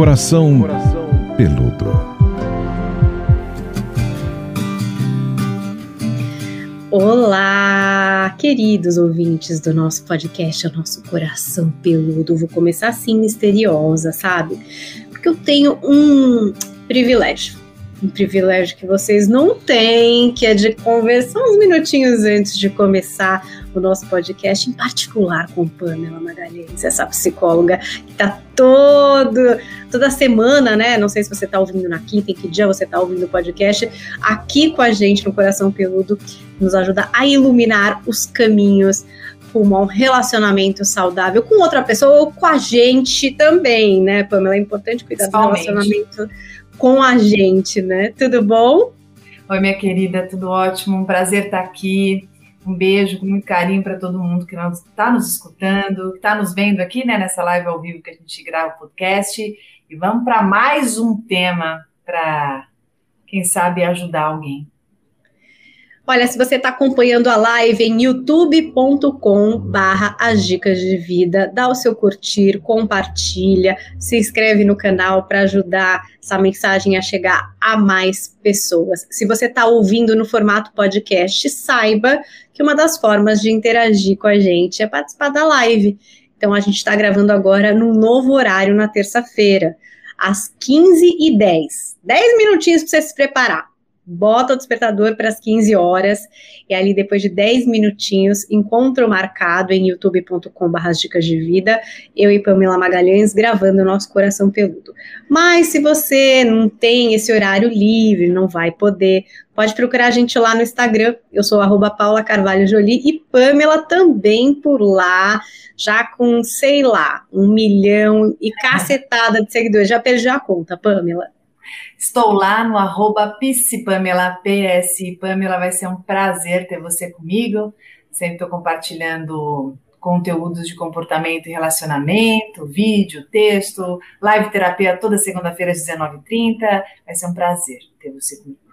Coração Peludo. Olá, queridos ouvintes do nosso podcast, o nosso coração peludo. Vou começar assim, misteriosa, sabe? Porque eu tenho um privilégio. Um privilégio que vocês não têm, que é de conversar uns minutinhos antes de começar o nosso podcast, em particular com Pamela Magalhães, essa psicóloga que está todo, toda semana, né? Não sei se você está ouvindo na quinta, em que dia você está ouvindo o podcast, aqui com a gente no Coração Peludo, nos ajuda a iluminar os caminhos rumo a um relacionamento saudável com outra pessoa ou com a gente também, né, Pamela? É importante cuidar do relacionamento com a gente, né? Tudo bom? Oi, minha querida, tudo ótimo. Um prazer estar aqui. Um beijo com muito carinho para todo mundo que está nos escutando, que está nos vendo aqui né, nessa live ao vivo que a gente grava o podcast. E vamos para mais um tema para, quem sabe, ajudar alguém. Olha, se você está acompanhando a live em youtube.com barra as dicas de vida, dá o seu curtir, compartilha, se inscreve no canal para ajudar essa mensagem a chegar a mais pessoas. Se você está ouvindo no formato podcast, saiba que uma das formas de interagir com a gente é participar da live. Então a gente está gravando agora num novo horário na terça-feira, às 15h10. 10 minutinhos para você se preparar bota o despertador para as 15 horas e ali depois de 10 minutinhos, encontro marcado em youtube.com.br dicas de vida, eu e Pamela Magalhães gravando o nosso coração peludo. Mas se você não tem esse horário livre, não vai poder, pode procurar a gente lá no Instagram, eu sou arroba Paula Carvalho Jolie e Pamela também por lá, já com, sei lá, um milhão e cacetada de seguidores, já perdi a conta, Pamela. Estou lá no arroba Pamela, PS Pamela, vai ser um prazer ter você comigo. Sempre estou compartilhando conteúdos de comportamento e relacionamento, vídeo, texto, live terapia toda segunda-feira às 19h30. Vai ser um prazer ter você comigo.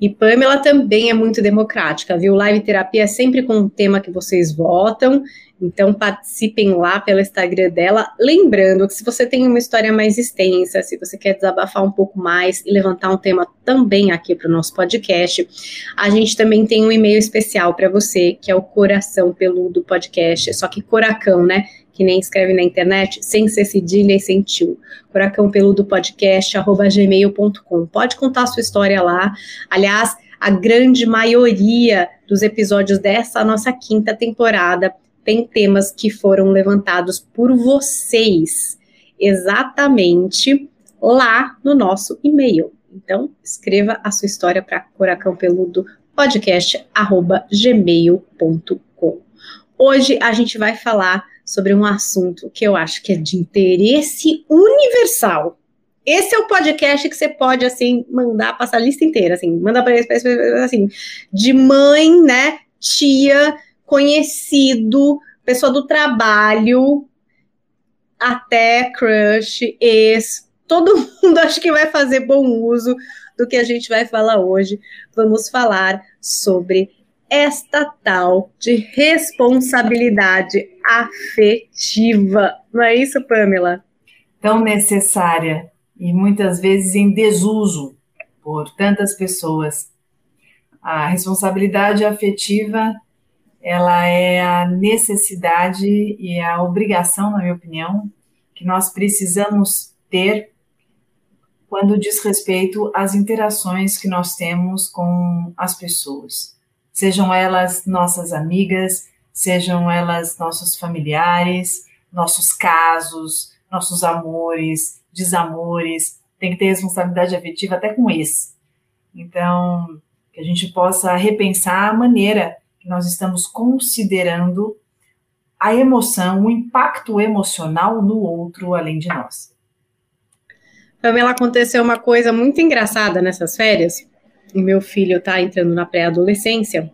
E Pamela também é muito democrática, viu? Live terapia é sempre com um tema que vocês votam, então participem lá pelo Instagram dela. Lembrando que se você tem uma história mais extensa, se você quer desabafar um pouco mais e levantar um tema também aqui para o nosso podcast, a gente também tem um e-mail especial para você, que é o Coração Peludo Podcast, só que Coracão, né? Que nem escreve na internet, sem ser cedilha e sem tio. Furacão Peludo Podcast, arroba gmail.com. Pode contar a sua história lá. Aliás, a grande maioria dos episódios dessa nossa quinta temporada tem temas que foram levantados por vocês, exatamente lá no nosso e-mail. Então, escreva a sua história para Coracão Peludo podcast arroba gmail.com. Hoje a gente vai falar sobre um assunto que eu acho que é de interesse universal. Esse é o podcast que você pode, assim, mandar, passar a lista inteira, assim, manda para eles, assim, de mãe, né, tia, conhecido, pessoa do trabalho, até crush, ex, todo mundo acho que vai fazer bom uso do que a gente vai falar hoje. Vamos falar sobre esta tal de responsabilidade afetiva. Não é isso, Pamela? Tão necessária e muitas vezes em desuso por tantas pessoas. A responsabilidade afetiva, ela é a necessidade e a obrigação, na minha opinião, que nós precisamos ter quando diz respeito às interações que nós temos com as pessoas sejam elas nossas amigas, sejam elas nossos familiares, nossos casos, nossos amores, desamores, tem que ter responsabilidade afetiva até com esse. Então, que a gente possa repensar a maneira que nós estamos considerando a emoção, o impacto emocional no outro além de nós. Pamela, aconteceu uma coisa muito engraçada nessas férias o meu filho está entrando na pré-adolescência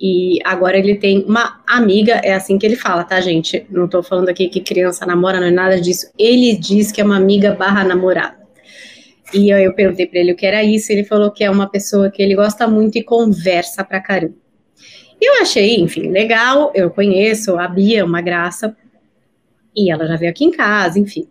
e agora ele tem uma amiga, é assim que ele fala, tá, gente? Não estou falando aqui que criança namora, não é nada disso. Ele diz que é uma amiga barra namorada. E eu, eu perguntei para ele o que era isso, ele falou que é uma pessoa que ele gosta muito e conversa pra caramba. Eu achei, enfim, legal, eu conheço a Bia, uma graça, e ela já veio aqui em casa, enfim.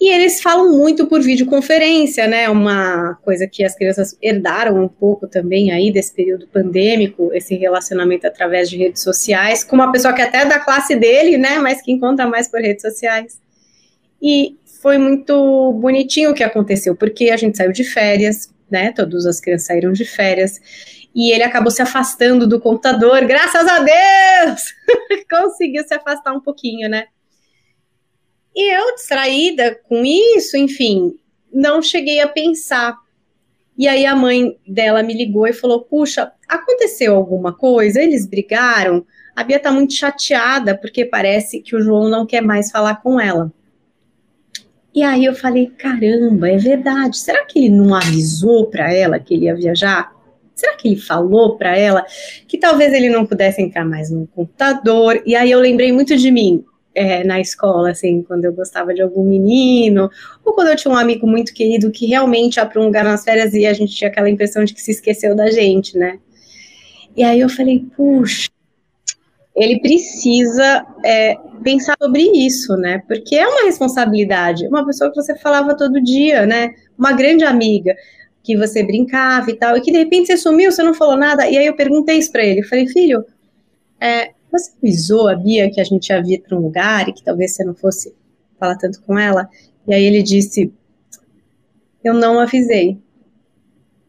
E eles falam muito por videoconferência, né? Uma coisa que as crianças herdaram um pouco também aí desse período pandêmico, esse relacionamento através de redes sociais, com uma pessoa que até é da classe dele, né? Mas que encontra mais por redes sociais. E foi muito bonitinho o que aconteceu, porque a gente saiu de férias, né? Todas as crianças saíram de férias. E ele acabou se afastando do computador, graças a Deus! Conseguiu se afastar um pouquinho, né? E eu, distraída com isso, enfim, não cheguei a pensar. E aí a mãe dela me ligou e falou: Puxa, aconteceu alguma coisa? Eles brigaram? A Bia tá muito chateada porque parece que o João não quer mais falar com ela. E aí eu falei: Caramba, é verdade. Será que ele não avisou para ela que ele ia viajar? Será que ele falou para ela que talvez ele não pudesse entrar mais no computador? E aí eu lembrei muito de mim é, na escola, assim, quando eu gostava de algum menino, ou quando eu tinha um amigo muito querido que realmente ia para um lugar nas férias e a gente tinha aquela impressão de que se esqueceu da gente, né? E aí eu falei, puxa, ele precisa é, pensar sobre isso, né? Porque é uma responsabilidade. Uma pessoa que você falava todo dia, né? Uma grande amiga que você brincava e tal, e que de repente você sumiu, você não falou nada. E aí eu perguntei isso para ele. Falei, filho, é, você avisou a Bia que a gente ia vir para um lugar e que talvez você não fosse falar tanto com ela? E aí ele disse: Eu não avisei.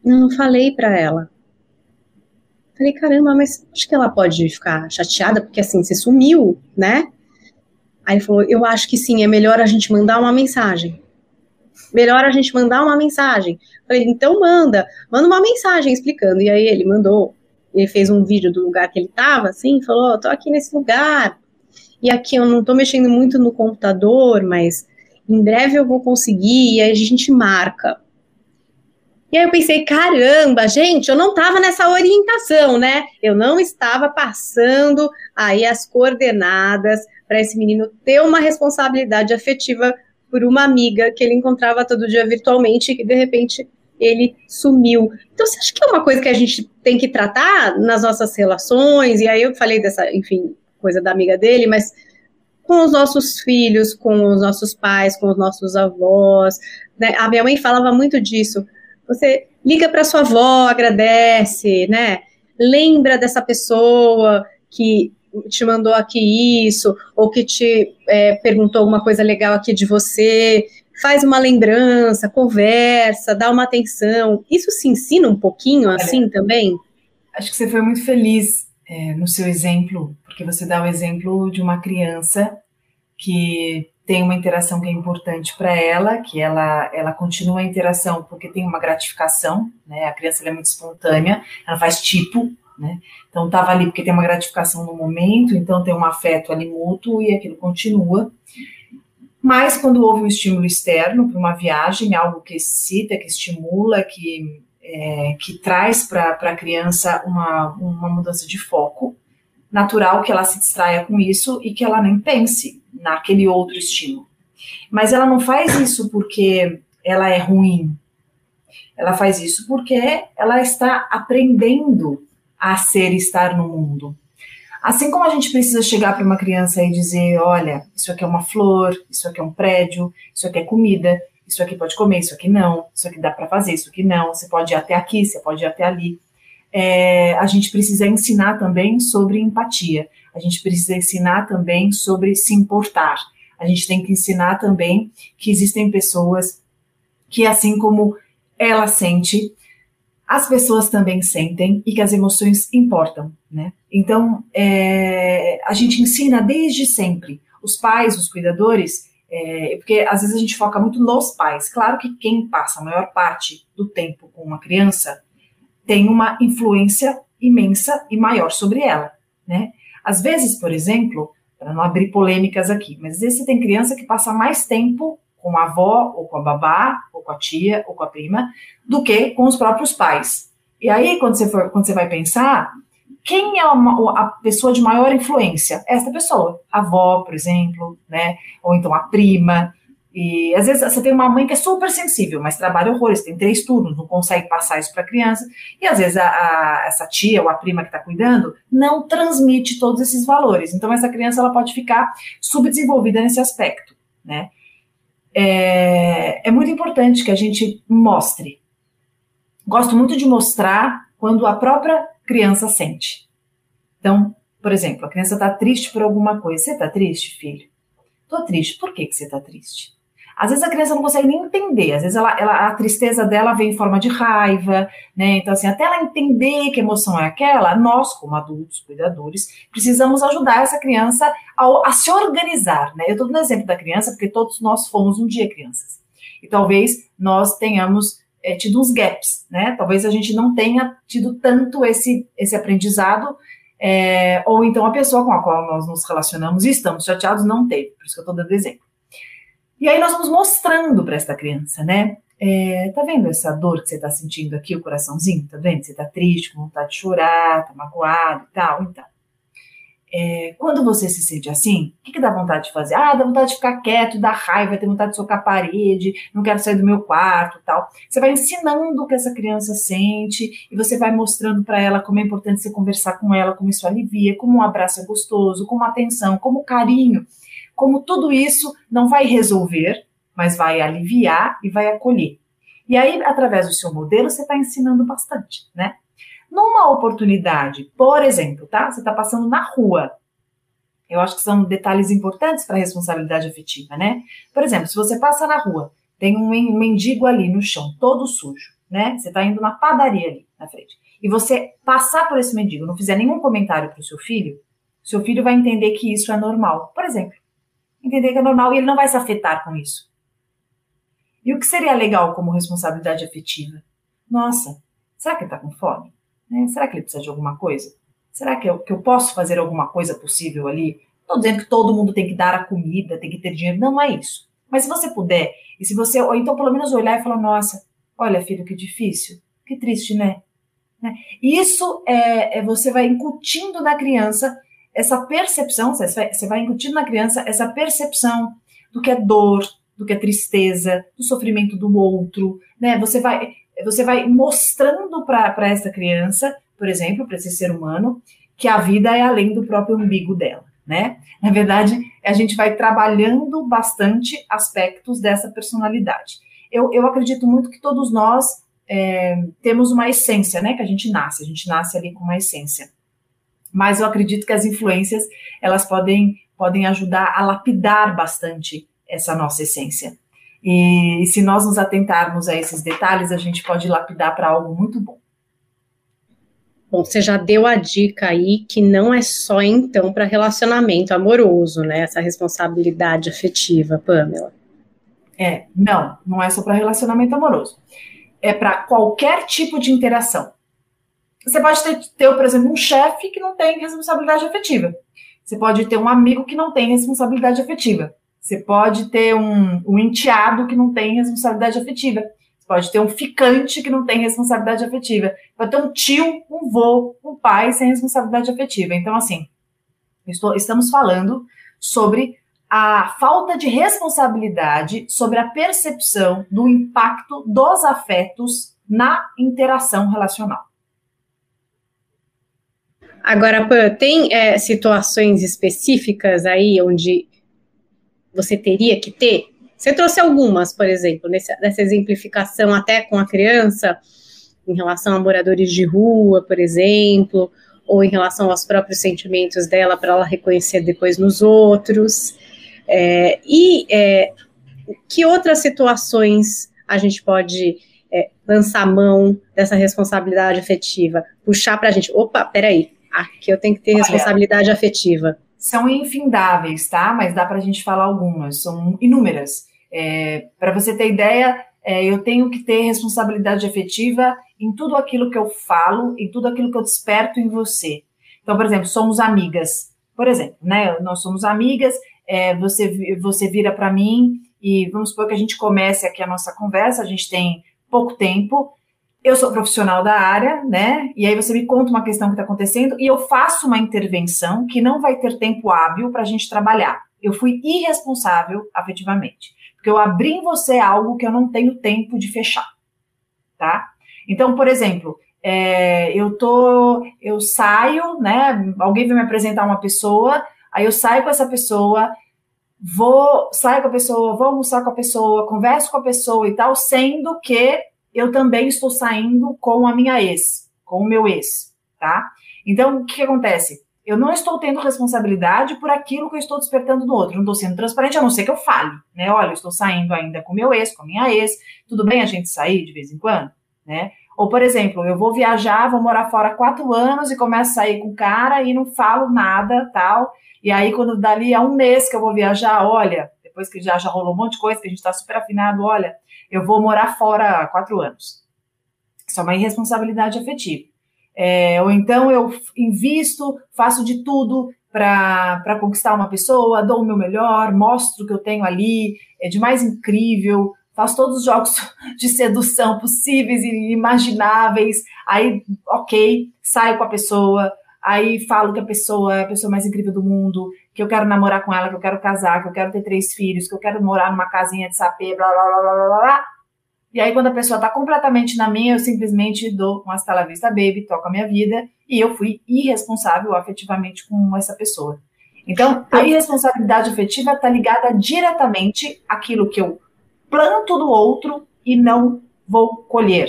Eu não falei para ela. Falei, caramba, mas acho que ela pode ficar chateada, porque assim, você sumiu, né? Aí ele falou: Eu acho que sim, é melhor a gente mandar uma mensagem. Melhor a gente mandar uma mensagem. Falei, então manda, manda uma mensagem explicando. E aí ele mandou ele fez um vídeo do lugar que ele estava, assim, falou, oh, tô aqui nesse lugar, e aqui eu não tô mexendo muito no computador, mas em breve eu vou conseguir, e aí a gente marca. E aí eu pensei, caramba, gente, eu não estava nessa orientação, né? Eu não estava passando aí as coordenadas para esse menino ter uma responsabilidade afetiva por uma amiga que ele encontrava todo dia virtualmente e que de repente ele sumiu. Então, você acha que é uma coisa que a gente tem que tratar nas nossas relações? E aí eu falei dessa, enfim, coisa da amiga dele, mas com os nossos filhos, com os nossos pais, com os nossos avós. Né? A minha mãe falava muito disso. Você liga para sua avó, agradece, né? Lembra dessa pessoa que te mandou aqui isso, ou que te é, perguntou alguma coisa legal aqui de você faz uma lembrança, conversa, dá uma atenção. Isso se ensina um pouquinho assim Olha, também? Acho que você foi muito feliz é, no seu exemplo, porque você dá o exemplo de uma criança que tem uma interação que é importante para ela, que ela, ela continua a interação porque tem uma gratificação, né? A criança é muito espontânea, ela faz tipo, né? Então estava ali porque tem uma gratificação no momento, então tem um afeto ali mútuo e aquilo continua. Mas quando houve um estímulo externo para uma viagem, algo que excita, que estimula, que, é, que traz para a criança uma, uma mudança de foco, natural que ela se distraia com isso e que ela nem pense naquele outro estímulo. Mas ela não faz isso porque ela é ruim. Ela faz isso porque ela está aprendendo a ser e estar no mundo. Assim como a gente precisa chegar para uma criança e dizer: olha, isso aqui é uma flor, isso aqui é um prédio, isso aqui é comida, isso aqui pode comer, isso aqui não, isso aqui dá para fazer, isso aqui não, você pode ir até aqui, você pode ir até ali. É, a gente precisa ensinar também sobre empatia, a gente precisa ensinar também sobre se importar, a gente tem que ensinar também que existem pessoas que, assim como ela sente, as pessoas também sentem e que as emoções importam, né? Então, é, a gente ensina desde sempre, os pais, os cuidadores, é, porque às vezes a gente foca muito nos pais. Claro que quem passa a maior parte do tempo com uma criança tem uma influência imensa e maior sobre ela, né? Às vezes, por exemplo, para não abrir polêmicas aqui, mas às vezes você tem criança que passa mais tempo com a avó, ou com a babá, ou com a tia, ou com a prima, do que com os próprios pais. E aí, quando você, for, quando você vai pensar, quem é a pessoa de maior influência? Essa pessoa. A avó, por exemplo, né? Ou então a prima. E às vezes você tem uma mãe que é super sensível, mas trabalha horrores, tem três turnos, não consegue passar isso para a criança. E às vezes a, a, essa tia ou a prima que está cuidando não transmite todos esses valores. Então essa criança ela pode ficar subdesenvolvida nesse aspecto, né? É, é muito importante que a gente mostre. Gosto muito de mostrar quando a própria criança sente. Então, por exemplo, a criança está triste por alguma coisa. Você está triste, filho? Estou triste. Por que, que você está triste? Às vezes a criança não consegue nem entender, às vezes ela, ela, a tristeza dela vem em forma de raiva, né? Então, assim, até ela entender que emoção é aquela, nós, como adultos, cuidadores, precisamos ajudar essa criança a, a se organizar, né? Eu estou dando exemplo da criança porque todos nós fomos um dia crianças. E talvez nós tenhamos é, tido uns gaps, né? Talvez a gente não tenha tido tanto esse, esse aprendizado, é, ou então a pessoa com a qual nós nos relacionamos e estamos chateados não teve, por isso que eu estou dando exemplo. E aí nós vamos mostrando para esta criança, né? É, tá vendo essa dor que você está sentindo aqui, o coraçãozinho? Tá vendo? Você tá triste, com vontade de chorar, tá magoado e tal, então. É, quando você se sente assim, o que, que dá vontade de fazer? Ah, dá vontade de ficar quieto, dá raiva, ter vontade de socar a parede, não quero sair do meu quarto tal. Você vai ensinando o que essa criança sente e você vai mostrando para ela como é importante você conversar com ela, como isso alivia, como um abraço é gostoso, como atenção, como carinho, como tudo isso não vai resolver, mas vai aliviar e vai acolher. E aí, através do seu modelo, você está ensinando bastante, né? Numa oportunidade, por exemplo, tá? Você está passando na rua. Eu acho que são detalhes importantes para a responsabilidade afetiva, né? Por exemplo, se você passa na rua, tem um mendigo ali no chão, todo sujo, né? Você está indo na padaria ali na frente. E você passar por esse mendigo, não fizer nenhum comentário para o seu filho, seu filho vai entender que isso é normal. Por exemplo, entender que é normal e ele não vai se afetar com isso. E o que seria legal como responsabilidade afetiva? Nossa, será que ele está com fome? Né? Será que ele precisa de alguma coisa? Será que eu, que eu posso fazer alguma coisa possível ali? Estou dizendo que todo mundo tem que dar a comida, tem que ter dinheiro. Não é isso. Mas se você puder, e se você, ou então pelo menos olhar e falar, nossa, olha, filho, que difícil, que triste, né? né? Isso é, é, você vai incutindo na criança essa percepção, você vai, incutindo na criança essa percepção do que é dor, do que é tristeza, do sofrimento do outro, né? Você vai, você vai mostrando para essa criança, por exemplo, para esse ser humano, que a vida é além do próprio umbigo dela, né? Na verdade, a gente vai trabalhando bastante aspectos dessa personalidade. Eu, eu acredito muito que todos nós é, temos uma essência, né? Que a gente nasce, a gente nasce ali com uma essência. Mas eu acredito que as influências, elas podem, podem ajudar a lapidar bastante essa nossa essência. E, se nós nos atentarmos a esses detalhes, a gente pode lapidar para algo muito bom. Bom, você já deu a dica aí que não é só então para relacionamento amoroso, né? Essa responsabilidade afetiva, Pamela. É, não, não é só para relacionamento amoroso. É para qualquer tipo de interação. Você pode ter, ter, por exemplo, um chefe que não tem responsabilidade afetiva. Você pode ter um amigo que não tem responsabilidade afetiva. Você pode ter um, um enteado que não tem responsabilidade afetiva. Você pode ter um ficante que não tem responsabilidade afetiva. Pode ter um tio, um vô, um pai sem responsabilidade afetiva. Então, assim, estou, estamos falando sobre a falta de responsabilidade sobre a percepção do impacto dos afetos na interação relacional. Agora, Pan, tem é, situações específicas aí onde você teria que ter? Você trouxe algumas, por exemplo, nessa, nessa exemplificação até com a criança, em relação a moradores de rua, por exemplo, ou em relação aos próprios sentimentos dela para ela reconhecer depois nos outros. É, e é, que outras situações a gente pode é, lançar mão dessa responsabilidade afetiva? Puxar para a gente, opa, peraí, aqui eu tenho que ter Olha, responsabilidade afetiva são infindáveis, tá? Mas dá para a gente falar algumas, são inúmeras. É, para você ter ideia, é, eu tenho que ter responsabilidade afetiva em tudo aquilo que eu falo, em tudo aquilo que eu desperto em você. Então, por exemplo, somos amigas. Por exemplo, né? Nós somos amigas, é, você, você vira para mim e vamos supor que a gente comece aqui a nossa conversa, a gente tem pouco tempo, eu sou profissional da área, né? E aí você me conta uma questão que está acontecendo e eu faço uma intervenção que não vai ter tempo hábil para a gente trabalhar. Eu fui irresponsável afetivamente, porque eu abri em você algo que eu não tenho tempo de fechar, tá? Então, por exemplo, é, eu tô, eu saio, né? Alguém vai me apresentar uma pessoa, aí eu saio com essa pessoa, vou sair com a pessoa, vou almoçar com a pessoa, converso com a pessoa e tal, sendo que eu também estou saindo com a minha ex, com o meu ex, tá? Então, o que, que acontece? Eu não estou tendo responsabilidade por aquilo que eu estou despertando no outro. Não estou sendo transparente, a não ser que eu fale, né? Olha, eu estou saindo ainda com meu ex, com a minha ex. Tudo bem a gente sair de vez em quando, né? Ou, por exemplo, eu vou viajar, vou morar fora quatro anos e começo a sair com o cara e não falo nada, tal. E aí, quando dali a um mês que eu vou viajar, olha, depois que já, já rolou um monte de coisa, que a gente está super afinado, olha, eu vou morar fora quatro anos. Isso é uma irresponsabilidade afetiva. É, ou então eu invisto, faço de tudo para conquistar uma pessoa, dou o meu melhor, mostro o que eu tenho ali, é de mais incrível, faço todos os jogos de sedução possíveis e imagináveis, aí, ok, saio com a pessoa, aí falo que a pessoa é a pessoa mais incrível do mundo, que eu quero namorar com ela, que eu quero casar, que eu quero ter três filhos, que eu quero morar numa casinha de sapê, blá, blá, blá, blá, blá, blá, e aí, quando a pessoa está completamente na minha, eu simplesmente dou um hasta la vista baby, toco a minha vida, e eu fui irresponsável afetivamente com essa pessoa. Então, a irresponsabilidade afetiva está ligada diretamente àquilo que eu planto no outro e não vou colher.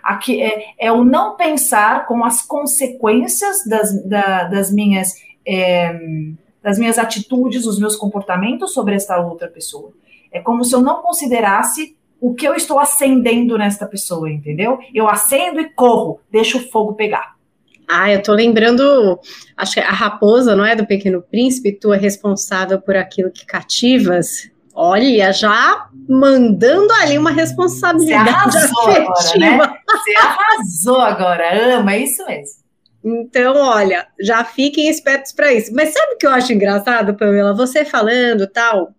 Aqui é, é o não pensar com as consequências das, da, das minhas é, das minhas atitudes, os meus comportamentos sobre esta outra pessoa. É como se eu não considerasse o que eu estou acendendo nesta pessoa, entendeu? Eu acendo e corro, deixo o fogo pegar. Ah, eu tô lembrando, acho que a raposa, não é, do Pequeno Príncipe, tu é responsável por aquilo que cativas. Olha, já mandando ali uma responsabilidade Você arrasou afetiva. agora, né? Você arrasou agora, ama, é isso mesmo. Então, olha, já fiquem espertos para isso. Mas sabe o que eu acho engraçado, Pamela? Você falando tal.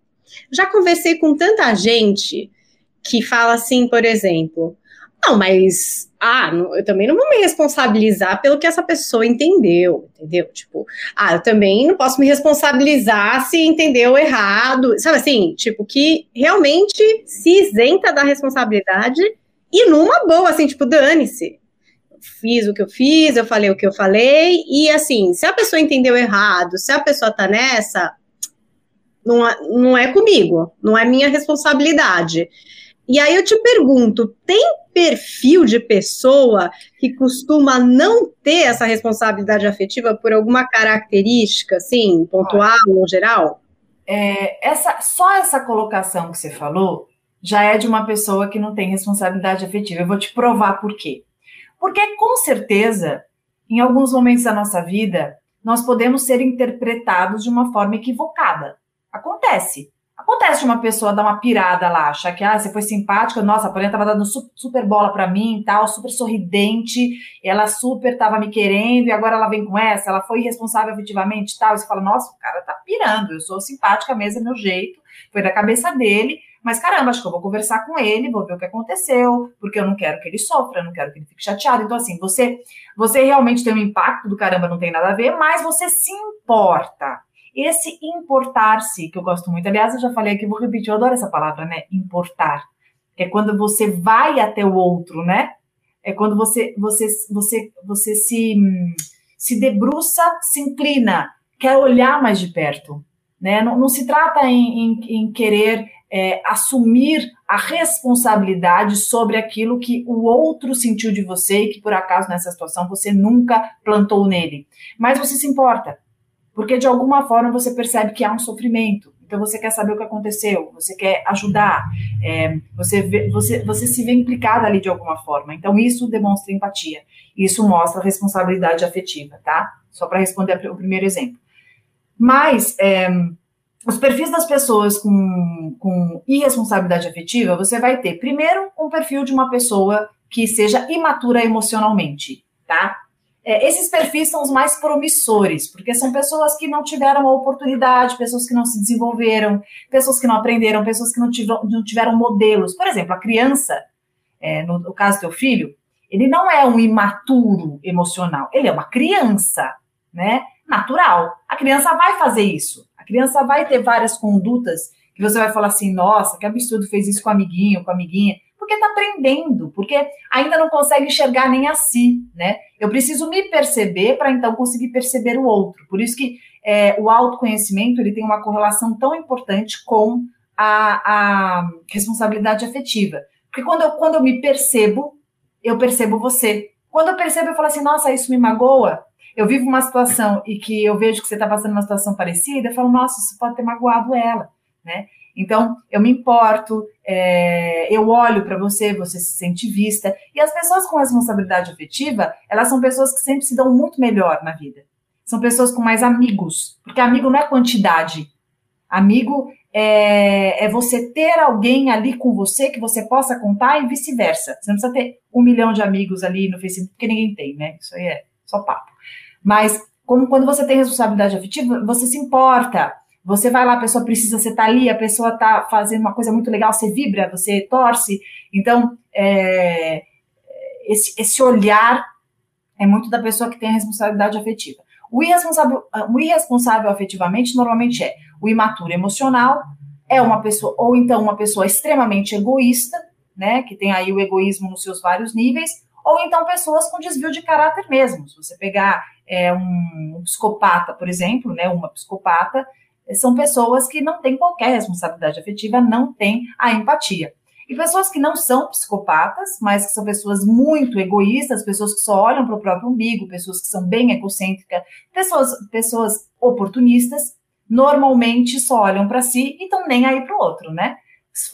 Já conversei com tanta gente que fala assim, por exemplo, não, mas ah, eu também não vou me responsabilizar pelo que essa pessoa entendeu, entendeu? Tipo, ah, eu também não posso me responsabilizar se entendeu errado, sabe assim? Tipo, que realmente se isenta da responsabilidade e numa boa, assim, tipo, dane-se. Fiz o que eu fiz, eu falei o que eu falei, e assim, se a pessoa entendeu errado, se a pessoa tá nessa, não é, não é comigo, não é minha responsabilidade. E aí eu te pergunto, tem perfil de pessoa que costuma não ter essa responsabilidade afetiva por alguma característica, assim, pontual ou geral? É, essa, só essa colocação que você falou já é de uma pessoa que não tem responsabilidade afetiva. Eu vou te provar por quê. Porque com certeza, em alguns momentos da nossa vida, nós podemos ser interpretados de uma forma equivocada. Acontece. Acontece de uma pessoa dar uma pirada lá, achar que ah, você foi simpática, nossa, a Paulinha tava dando super bola para mim tal, super sorridente, ela super tava me querendo e agora ela vem com essa, ela foi irresponsável afetivamente tal. E você fala, nossa, o cara tá pirando, eu sou simpática mesmo, é meu jeito, foi da cabeça dele, mas caramba, acho que eu vou conversar com ele, vou ver o que aconteceu, porque eu não quero que ele sofra, não quero que ele fique chateado. Então, assim, você, você realmente tem um impacto do caramba, não tem nada a ver, mas você se importa esse importar-se, que eu gosto muito, aliás, eu já falei aqui, vou repetir, eu adoro essa palavra, né? Importar. É quando você vai até o outro, né? É quando você, você, você, você se, se debruça, se inclina, quer olhar mais de perto. Né? Não, não se trata em, em, em querer é, assumir a responsabilidade sobre aquilo que o outro sentiu de você e que, por acaso, nessa situação, você nunca plantou nele. Mas você se importa porque de alguma forma você percebe que há um sofrimento. Então você quer saber o que aconteceu, você quer ajudar, é, você, vê, você, você se vê implicada ali de alguma forma. Então isso demonstra empatia, isso mostra responsabilidade afetiva, tá? Só para responder o primeiro exemplo. Mas é, os perfis das pessoas com, com irresponsabilidade afetiva, você vai ter primeiro um perfil de uma pessoa que seja imatura emocionalmente, tá? É, esses perfis são os mais promissores, porque são pessoas que não tiveram a oportunidade, pessoas que não se desenvolveram, pessoas que não aprenderam, pessoas que não tiveram, não tiveram modelos. Por exemplo, a criança, é, no, no caso do teu filho, ele não é um imaturo emocional, ele é uma criança, né? Natural. A criança vai fazer isso. Criança vai ter várias condutas que você vai falar assim, nossa, que absurdo fez isso com amiguinho, com amiguinha porque está aprendendo, porque ainda não consegue enxergar nem a si, né? Eu preciso me perceber para então conseguir perceber o outro. Por isso que é, o autoconhecimento ele tem uma correlação tão importante com a, a responsabilidade afetiva. Porque quando eu, quando eu me percebo, eu percebo você. Quando eu percebo, eu falo assim, nossa, isso me magoa. Eu vivo uma situação e que eu vejo que você está passando uma situação parecida, eu falo, nossa, isso pode ter magoado ela, né? Então, eu me importo, é, eu olho para você, você se sente vista. E as pessoas com responsabilidade afetiva, elas são pessoas que sempre se dão muito melhor na vida. São pessoas com mais amigos, porque amigo não é quantidade. Amigo é, é você ter alguém ali com você que você possa contar e vice-versa. Você não precisa ter um milhão de amigos ali no Facebook, porque ninguém tem, né? Isso aí é só papo. Mas como quando você tem responsabilidade afetiva, você se importa. Você vai lá, a pessoa precisa, você tá ali, a pessoa tá fazendo uma coisa muito legal, você vibra, você torce. Então, é, esse, esse olhar é muito da pessoa que tem a responsabilidade afetiva. O irresponsável, o irresponsável afetivamente normalmente é o imaturo emocional, é uma pessoa, ou então uma pessoa extremamente egoísta, né, que tem aí o egoísmo nos seus vários níveis, ou então pessoas com desvio de caráter mesmo. Se você pegar é, um, psicopata, por exemplo, né, uma psicopata, são pessoas que não têm qualquer responsabilidade afetiva, não têm a empatia. E pessoas que não são psicopatas, mas que são pessoas muito egoístas, pessoas que só olham para o próprio umbigo, pessoas que são bem egocêntricas, pessoas, pessoas oportunistas, normalmente só olham para si e estão nem aí para o outro, né?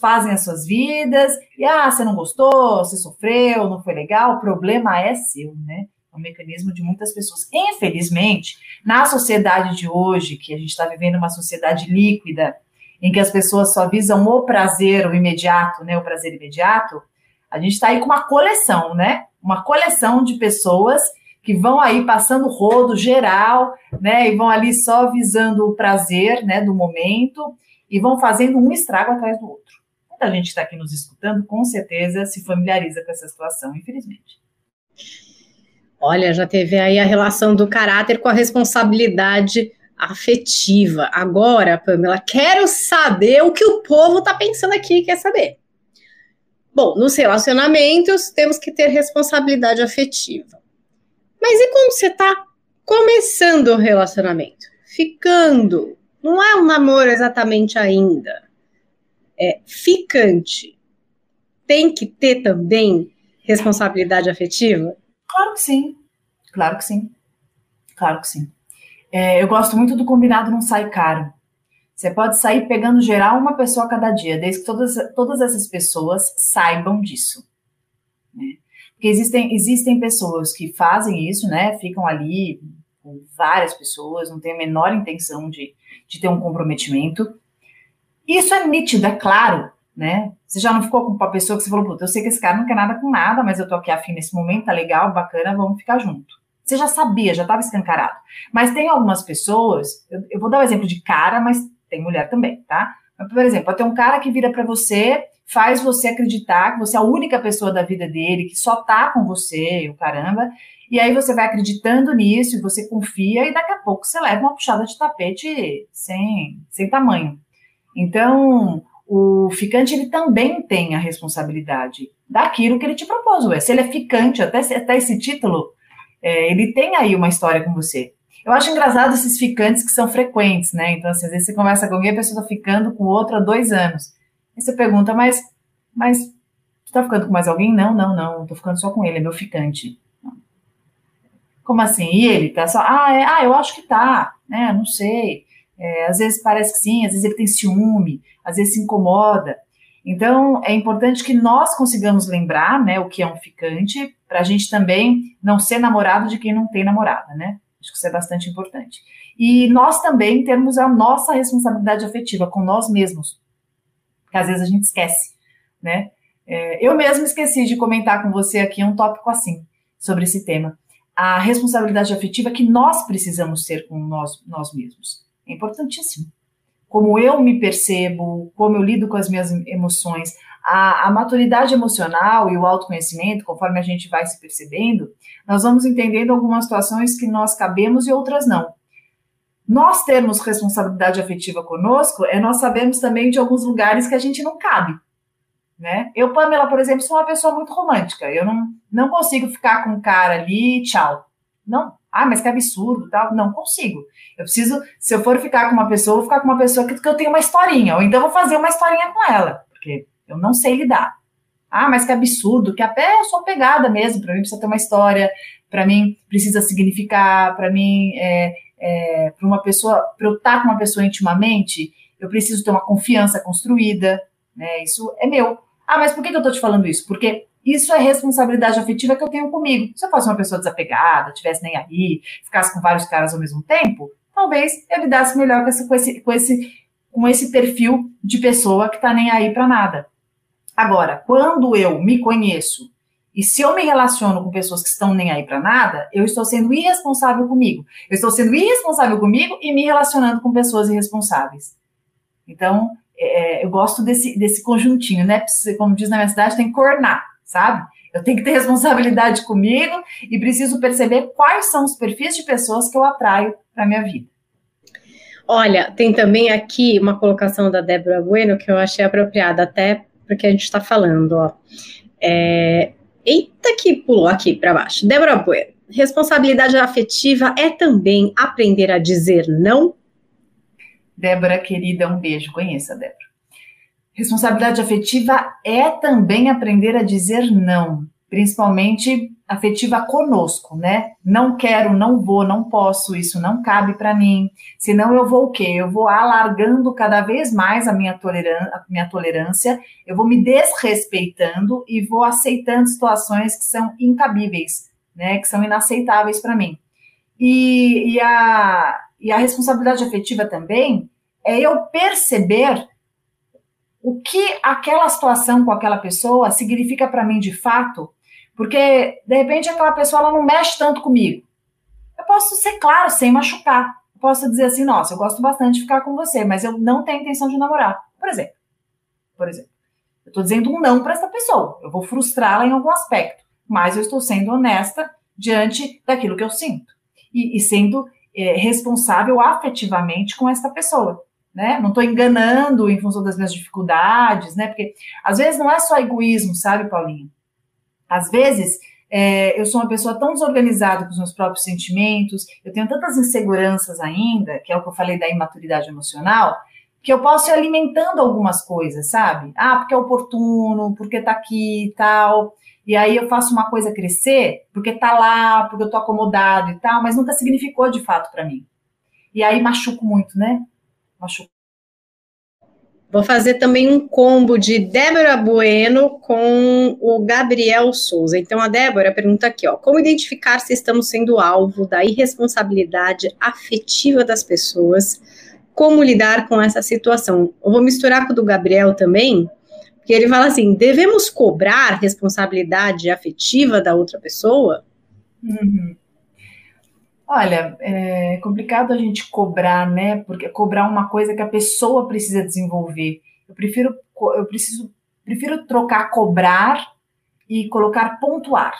Fazem as suas vidas, e ah, você não gostou, você sofreu, não foi legal, o problema é seu, né? É um mecanismo de muitas pessoas. Infelizmente, na sociedade de hoje, que a gente está vivendo uma sociedade líquida, em que as pessoas só visam o prazer, o imediato, né? O prazer imediato, a gente está aí com uma coleção, né? Uma coleção de pessoas que vão aí passando rodo geral, né? E vão ali só visando o prazer, né? Do momento e vão fazendo um estrago atrás do outro. Muita gente está aqui nos escutando, com certeza, se familiariza com essa situação, infelizmente. Olha, já teve aí a relação do caráter com a responsabilidade afetiva. Agora, Pamela, quero saber o que o povo está pensando aqui, quer saber. Bom, nos relacionamentos temos que ter responsabilidade afetiva. Mas e quando você está começando o relacionamento? Ficando. Não é um namoro exatamente ainda. É ficante. Tem que ter também responsabilidade afetiva? Claro que sim. Claro que sim. Claro que sim. É, eu gosto muito do combinado não sai caro. Você pode sair pegando geral uma pessoa a cada dia, desde que todas, todas essas pessoas saibam disso. Né? Porque existem, existem pessoas que fazem isso, né? Ficam ali com várias pessoas, não têm a menor intenção de, de ter um comprometimento. Isso é nítido, é claro né? Você já não ficou com uma pessoa que você falou, puta, eu sei que esse cara não quer nada com nada, mas eu tô aqui afim nesse momento, tá legal, bacana, vamos ficar junto. Você já sabia, já estava escancarado. Mas tem algumas pessoas, eu, eu, vou dar o um exemplo de cara, mas tem mulher também, tá? Por exemplo, ter um cara que vira para você, faz você acreditar que você é a única pessoa da vida dele, que só tá com você, o caramba, e aí você vai acreditando nisso, você confia, e daqui a pouco você leva uma puxada de tapete sem, sem tamanho. Então, o ficante ele também tem a responsabilidade daquilo que ele te propôs. Ué. Se ele é ficante, até, até esse título, é, ele tem aí uma história com você. Eu acho engraçado esses ficantes que são frequentes, né? Então, assim, às vezes você conversa com alguém, a pessoa está ficando com outra há dois anos. Aí você pergunta, mas, mas tu tá ficando com mais alguém? Não, não, não, tô ficando só com ele, é meu ficante. Como assim? E ele tá só, ah, é, ah eu acho que tá, né? Não sei. É, às vezes parece que sim, às vezes ele tem ciúme, às vezes se incomoda. Então, é importante que nós consigamos lembrar, né, o que é um ficante, para a gente também não ser namorado de quem não tem namorada, né? Acho que isso é bastante importante. E nós também temos a nossa responsabilidade afetiva com nós mesmos, que às vezes a gente esquece, né? É, eu mesmo esqueci de comentar com você aqui um tópico assim, sobre esse tema. A responsabilidade afetiva que nós precisamos ter com nós, nós mesmos. Importantíssimo. Como eu me percebo, como eu lido com as minhas emoções, a, a, maturidade emocional e o autoconhecimento, conforme a gente vai se percebendo, nós vamos entendendo algumas situações que nós cabemos e outras não. Nós termos responsabilidade afetiva conosco é nós sabemos também de alguns lugares que a gente não cabe. Né? Eu, Pamela, por exemplo, sou uma pessoa muito romântica. Eu não, não consigo ficar com um cara ali, tchau. Não, Ah, mas que absurdo, tal. Não consigo. Eu preciso, se eu for ficar com uma pessoa, vou ficar com uma pessoa que, que eu tenho uma historinha, ou então vou fazer uma historinha com ela, porque eu não sei lidar. Ah, mas que absurdo, que até eu sou pegada mesmo, para mim precisa ter uma história, para mim precisa significar, para mim, é, é, para uma pessoa, para eu estar com uma pessoa intimamente, eu preciso ter uma confiança construída, né? Isso é meu. Ah, mas por que, que eu estou te falando isso? Porque isso é responsabilidade afetiva que eu tenho comigo. Se eu fosse uma pessoa desapegada, tivesse nem aí, ficasse com vários caras ao mesmo tempo, talvez eu lidasse melhor com esse, com esse, com esse, com esse perfil de pessoa que está nem aí para nada. Agora, quando eu me conheço e se eu me relaciono com pessoas que estão nem aí para nada, eu estou sendo irresponsável comigo. Eu estou sendo irresponsável comigo e me relacionando com pessoas irresponsáveis. Então, é, eu gosto desse, desse conjuntinho, né? Como diz na minha cidade, tem que cornar, sabe? Eu tenho que ter responsabilidade comigo e preciso perceber quais são os perfis de pessoas que eu atraio para minha vida. Olha, tem também aqui uma colocação da Débora Bueno que eu achei apropriada, até porque a gente está falando, ó. É, eita, que pulou aqui para baixo. Débora Bueno, responsabilidade afetiva é também aprender a dizer não? Débora, querida, um beijo. Conheça, Débora. Responsabilidade afetiva é também aprender a dizer não, principalmente afetiva conosco, né? Não quero, não vou, não posso, isso não cabe para mim. Senão eu vou o quê? Eu vou alargando cada vez mais a minha, a minha tolerância, eu vou me desrespeitando e vou aceitando situações que são incabíveis, né? Que são inaceitáveis para mim. E, e, a, e a responsabilidade afetiva também é eu perceber o que aquela situação com aquela pessoa significa para mim de fato, porque de repente aquela pessoa ela não mexe tanto comigo. Eu posso ser claro sem machucar. Eu posso dizer assim, nossa, eu gosto bastante de ficar com você, mas eu não tenho intenção de namorar. Por exemplo. Por exemplo. Eu estou dizendo um não para essa pessoa. Eu vou frustrá-la em algum aspecto, mas eu estou sendo honesta diante daquilo que eu sinto e, e sendo é, responsável afetivamente com essa pessoa. Né? Não estou enganando em função das minhas dificuldades, né? Porque às vezes não é só egoísmo, sabe, Paulinho? Às vezes é, eu sou uma pessoa tão desorganizada com os meus próprios sentimentos, eu tenho tantas inseguranças ainda, que é o que eu falei da imaturidade emocional, que eu posso ir alimentando algumas coisas, sabe? Ah, porque é oportuno, porque tá aqui e tal e aí eu faço uma coisa crescer porque tá lá, porque eu tô acomodado e tal, mas nunca significou de fato para mim. E aí machuco muito, né? Vou fazer também um combo de Débora Bueno com o Gabriel Souza. Então, a Débora pergunta aqui, ó, como identificar se estamos sendo alvo da irresponsabilidade afetiva das pessoas? Como lidar com essa situação? Eu vou misturar com o do Gabriel também, porque ele fala assim: devemos cobrar responsabilidade afetiva da outra pessoa? Uhum. Olha, é complicado a gente cobrar, né? Porque cobrar uma coisa que a pessoa precisa desenvolver. Eu prefiro, eu preciso, prefiro trocar cobrar e colocar pontuar.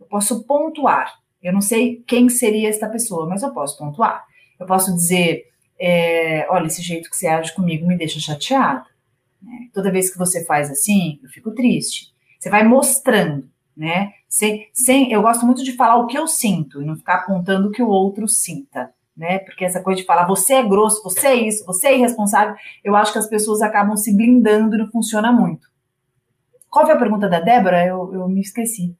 Eu posso pontuar. Eu não sei quem seria esta pessoa, mas eu posso pontuar. Eu posso dizer, é, olha, esse jeito que você age comigo me deixa chateada. Né? Toda vez que você faz assim, eu fico triste. Você vai mostrando, né? Sem, sem, eu gosto muito de falar o que eu sinto e não ficar apontando o que o outro sinta, né? Porque essa coisa de falar você é grosso, você é isso, você é irresponsável, eu acho que as pessoas acabam se blindando e não funciona muito. Qual foi a pergunta da Débora? Eu, eu me esqueci.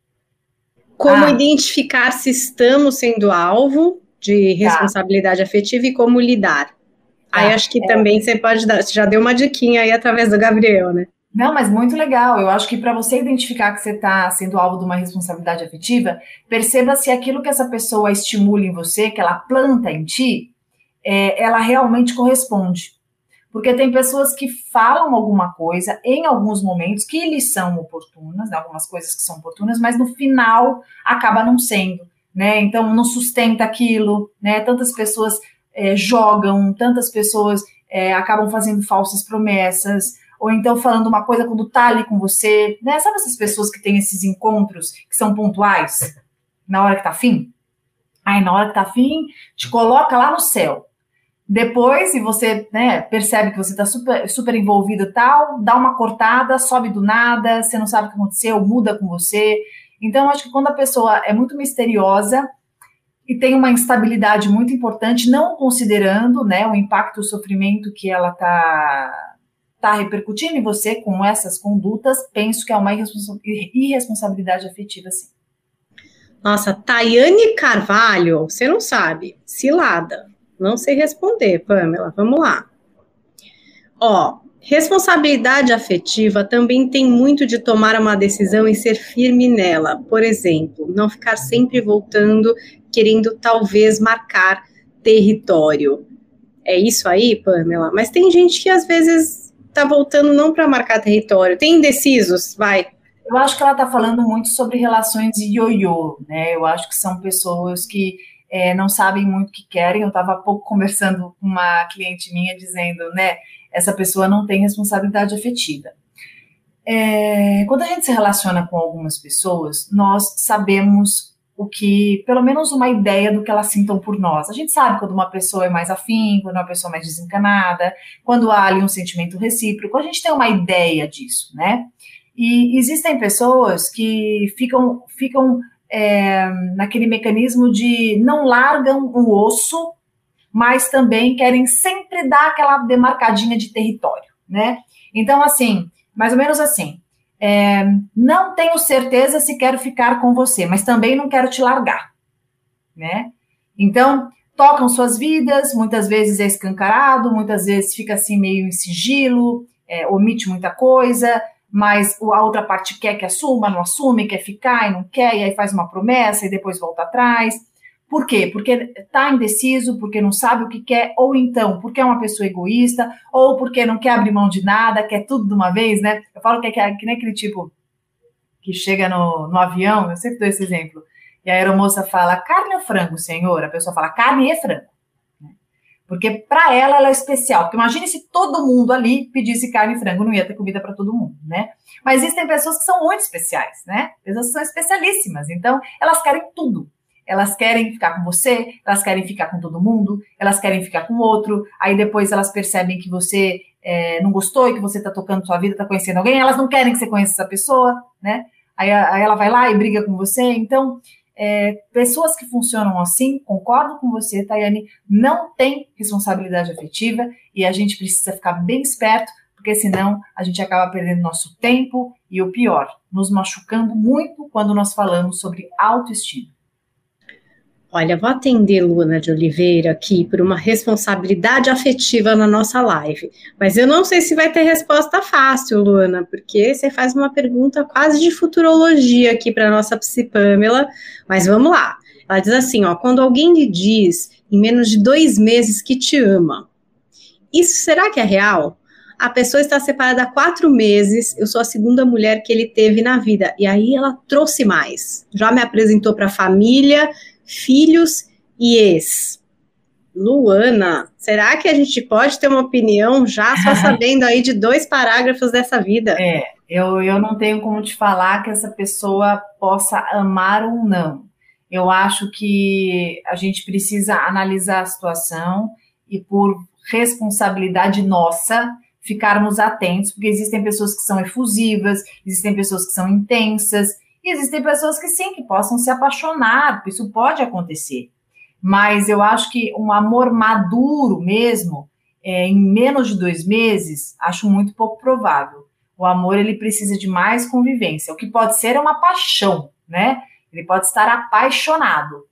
Como ah. identificar se estamos sendo alvo de tá. responsabilidade tá. afetiva e como lidar? Aí acho que é. também você pode dar, você já deu uma diquinha aí através do Gabriel, né? Não, mas muito legal. Eu acho que para você identificar que você está sendo alvo de uma responsabilidade afetiva, perceba se aquilo que essa pessoa estimula em você, que ela planta em ti, é, ela realmente corresponde. Porque tem pessoas que falam alguma coisa em alguns momentos que lhes são oportunas, né, algumas coisas que são oportunas, mas no final acaba não sendo. Né? Então não sustenta aquilo, né? Tantas pessoas é, jogam, tantas pessoas é, acabam fazendo falsas promessas, ou então falando uma coisa quando tá ali com você, né? Sabe essas pessoas que têm esses encontros que são pontuais, na hora que tá fim? Aí, na hora que tá fim, te coloca lá no céu. Depois, se você né, percebe que você está super, super envolvido e tal, dá uma cortada, sobe do nada, você não sabe o que aconteceu, muda com você. Então, acho que quando a pessoa é muito misteriosa, e tem uma instabilidade muito importante, não considerando né, o impacto, o sofrimento que ela está tá repercutindo em você com essas condutas, penso que é uma irresponsabilidade afetiva, sim. Nossa, Tayane Carvalho, você não sabe, cilada. Não sei responder, Pamela. Vamos lá. Ó, responsabilidade afetiva também tem muito de tomar uma decisão e ser firme nela. Por exemplo, não ficar sempre voltando, querendo talvez marcar território. É isso aí, Pamela? Mas tem gente que às vezes tá voltando não para marcar território. Tem indecisos, vai. Eu acho que ela está falando muito sobre relações ioiô, né? Eu acho que são pessoas que é, não sabem muito o que querem. Eu estava há pouco conversando com uma cliente minha dizendo, né, essa pessoa não tem responsabilidade afetiva. É, quando a gente se relaciona com algumas pessoas, nós sabemos o que, pelo menos uma ideia do que elas sintam por nós. A gente sabe quando uma pessoa é mais afim, quando uma pessoa é mais desencanada, quando há ali um sentimento recíproco, a gente tem uma ideia disso, né? E existem pessoas que ficam, ficam é, naquele mecanismo de não largam o osso, mas também querem sempre dar aquela demarcadinha de território, né? Então, assim, mais ou menos assim, é, não tenho certeza se quero ficar com você, mas também não quero te largar, né? Então, tocam suas vidas, muitas vezes é escancarado, muitas vezes fica assim meio em sigilo, é, omite muita coisa, mas a outra parte quer que assuma, não assume, quer ficar e não quer, e aí faz uma promessa e depois volta atrás. Por quê? Porque está indeciso, porque não sabe o que quer, ou então porque é uma pessoa egoísta, ou porque não quer abrir mão de nada, quer tudo de uma vez, né? Eu falo que é que, nem aquele tipo que chega no, no avião, eu sempre dou esse exemplo, e a aeromoça fala carne ou frango, senhor? A pessoa fala carne e frango. Porque para ela ela é especial. Porque imagine se todo mundo ali pedisse carne e frango, não ia ter comida para todo mundo, né? Mas existem pessoas que são muito especiais, né? Pessoas que são especialíssimas. Então, elas querem tudo. Elas querem ficar com você, elas querem ficar com todo mundo, elas querem ficar com outro. Aí depois elas percebem que você é, não gostou e que você está tocando sua vida, está conhecendo alguém. Elas não querem que você conheça essa pessoa, né? Aí, aí ela vai lá e briga com você. Então, é, pessoas que funcionam assim, concordo com você, Tayane, não tem responsabilidade afetiva e a gente precisa ficar bem esperto, porque senão a gente acaba perdendo nosso tempo e o pior, nos machucando muito quando nós falamos sobre autoestima. Olha, vou atender Luna de Oliveira aqui por uma responsabilidade afetiva na nossa live. Mas eu não sei se vai ter resposta fácil, Luna, porque você faz uma pergunta quase de futurologia aqui para nossa psi Pamela. Mas vamos lá. Ela diz assim: ó, quando alguém lhe diz em menos de dois meses que te ama, isso será que é real? A pessoa está separada há quatro meses, eu sou a segunda mulher que ele teve na vida. E aí ela trouxe mais. Já me apresentou para a família, filhos e ex. Luana, será que a gente pode ter uma opinião já só sabendo aí de dois parágrafos dessa vida? É, eu, eu não tenho como te falar que essa pessoa possa amar ou não. Eu acho que a gente precisa analisar a situação e, por responsabilidade nossa, ficarmos atentos, porque existem pessoas que são efusivas, existem pessoas que são intensas, existem pessoas que sim, que possam se apaixonar, isso pode acontecer. Mas eu acho que um amor maduro mesmo, é, em menos de dois meses, acho muito pouco provável. O amor ele precisa de mais convivência. O que pode ser é uma paixão, né? Ele pode estar apaixonado.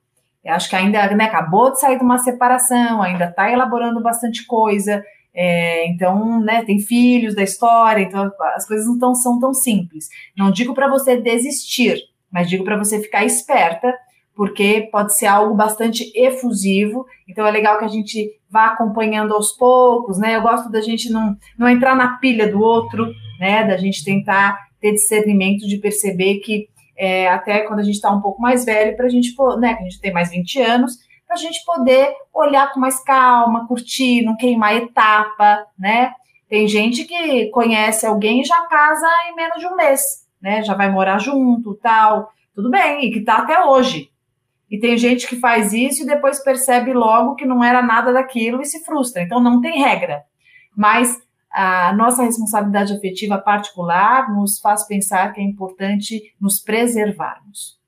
Eu acho que ainda né, acabou de sair de uma separação, ainda está elaborando bastante coisa. É, então, né, tem filhos da história, então as coisas não tão, são tão simples. Não digo para você desistir, mas digo para você ficar esperta, porque pode ser algo bastante efusivo. Então é legal que a gente vá acompanhando aos poucos, né? Eu gosto da gente não, não entrar na pilha do outro, né? Da gente tentar ter discernimento de perceber que é, até quando a gente está um pouco mais velho, para a gente, né? Que a gente tem mais 20 anos, para a gente poder olhar com mais calma, curtir, não queimar etapa, né? Tem gente que conhece alguém e já casa em menos de um mês, né? Já vai morar junto, tal, tudo bem, e que tá até hoje. E tem gente que faz isso e depois percebe logo que não era nada daquilo e se frustra. Então não tem regra. Mas a nossa responsabilidade afetiva particular nos faz pensar que é importante nos preservarmos.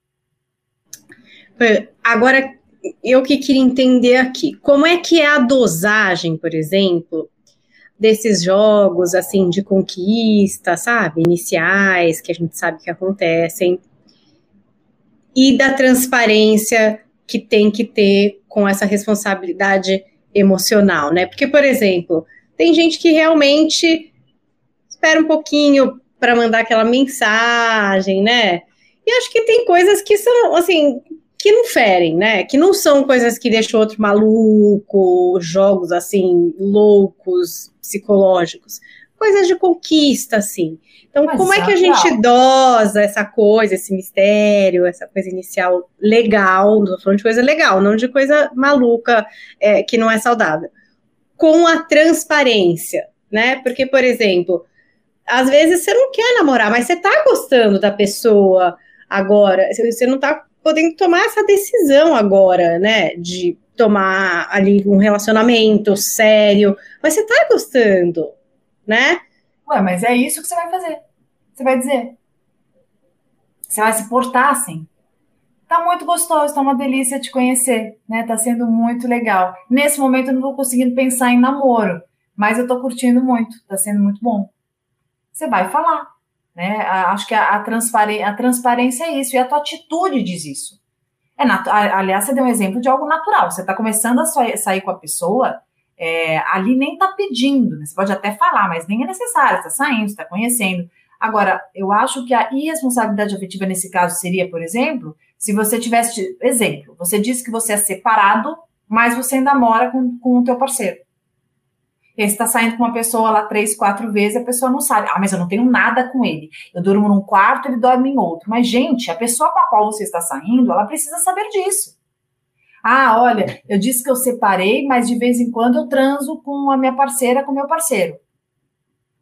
Agora, eu que queria entender aqui, como é que é a dosagem, por exemplo, desses jogos assim de conquista, sabe, iniciais que a gente sabe que acontecem e da transparência que tem que ter com essa responsabilidade emocional, né? Porque, por exemplo, tem gente que realmente espera um pouquinho para mandar aquela mensagem, né? E acho que tem coisas que são, assim, que não ferem, né? Que não são coisas que deixam outro maluco, jogos assim, loucos, psicológicos. Coisas de conquista, assim. Então, Mas como é que a gente dosa essa coisa, esse mistério, essa coisa inicial legal, não tô falando de coisa legal, não de coisa maluca, é, que não é saudável, com a transparência, né? Porque, por exemplo, às vezes você não quer namorar, mas você tá gostando da pessoa agora, você não tá podendo tomar essa decisão agora, né? De tomar ali um relacionamento sério, mas você tá gostando, né? Ué, mas é isso que você vai fazer. Você vai dizer. Você vai se portar assim. Tá muito gostoso, tá uma delícia te conhecer, né? Tá sendo muito legal. Nesse momento eu não vou conseguindo pensar em namoro, mas eu tô curtindo muito, tá sendo muito bom. Você vai falar, né? Acho que a, a, transparência, a transparência é isso, e a tua atitude diz isso. É aliás, você deu um exemplo de algo natural. Você está começando a sair com a pessoa, é, ali nem está pedindo, né? Você pode até falar, mas nem é necessário, está saindo, está conhecendo. Agora, eu acho que a irresponsabilidade afetiva nesse caso seria, por exemplo, se você tivesse, exemplo, você disse que você é separado, mas você ainda mora com, com o teu parceiro. E aí você está saindo com uma pessoa lá três, quatro vezes, a pessoa não sabe. Ah, mas eu não tenho nada com ele. Eu durmo num quarto, ele dorme em outro. Mas, gente, a pessoa com a qual você está saindo, ela precisa saber disso. Ah, olha, eu disse que eu separei, mas de vez em quando eu transo com a minha parceira, com o meu parceiro.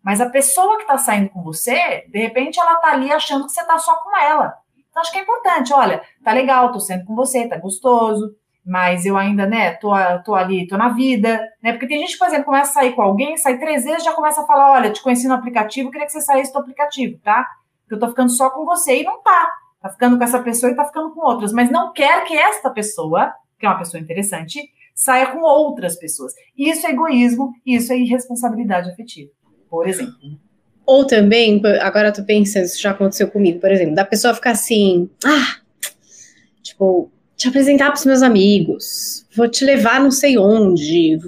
Mas a pessoa que está saindo com você, de repente ela está ali achando que você está só com ela. Então acho que é importante, olha, tá legal, tô saindo com você, tá gostoso, mas eu ainda, né, tô, tô ali, tô na vida, né? Porque tem gente que, por exemplo, começa a sair com alguém, sai três vezes, já começa a falar, olha, te conheci no aplicativo, queria que você saísse do aplicativo, tá? Porque eu tô ficando só com você e não tá. Tá ficando com essa pessoa e tá ficando com outras, mas não quer que esta pessoa, que é uma pessoa interessante, saia com outras pessoas. Isso é egoísmo, isso é irresponsabilidade afetiva, por exemplo. Ou também, agora eu tô pensando, isso já aconteceu comigo, por exemplo, da pessoa ficar assim, ah, tipo, te apresentar para os meus amigos, vou te levar não sei onde,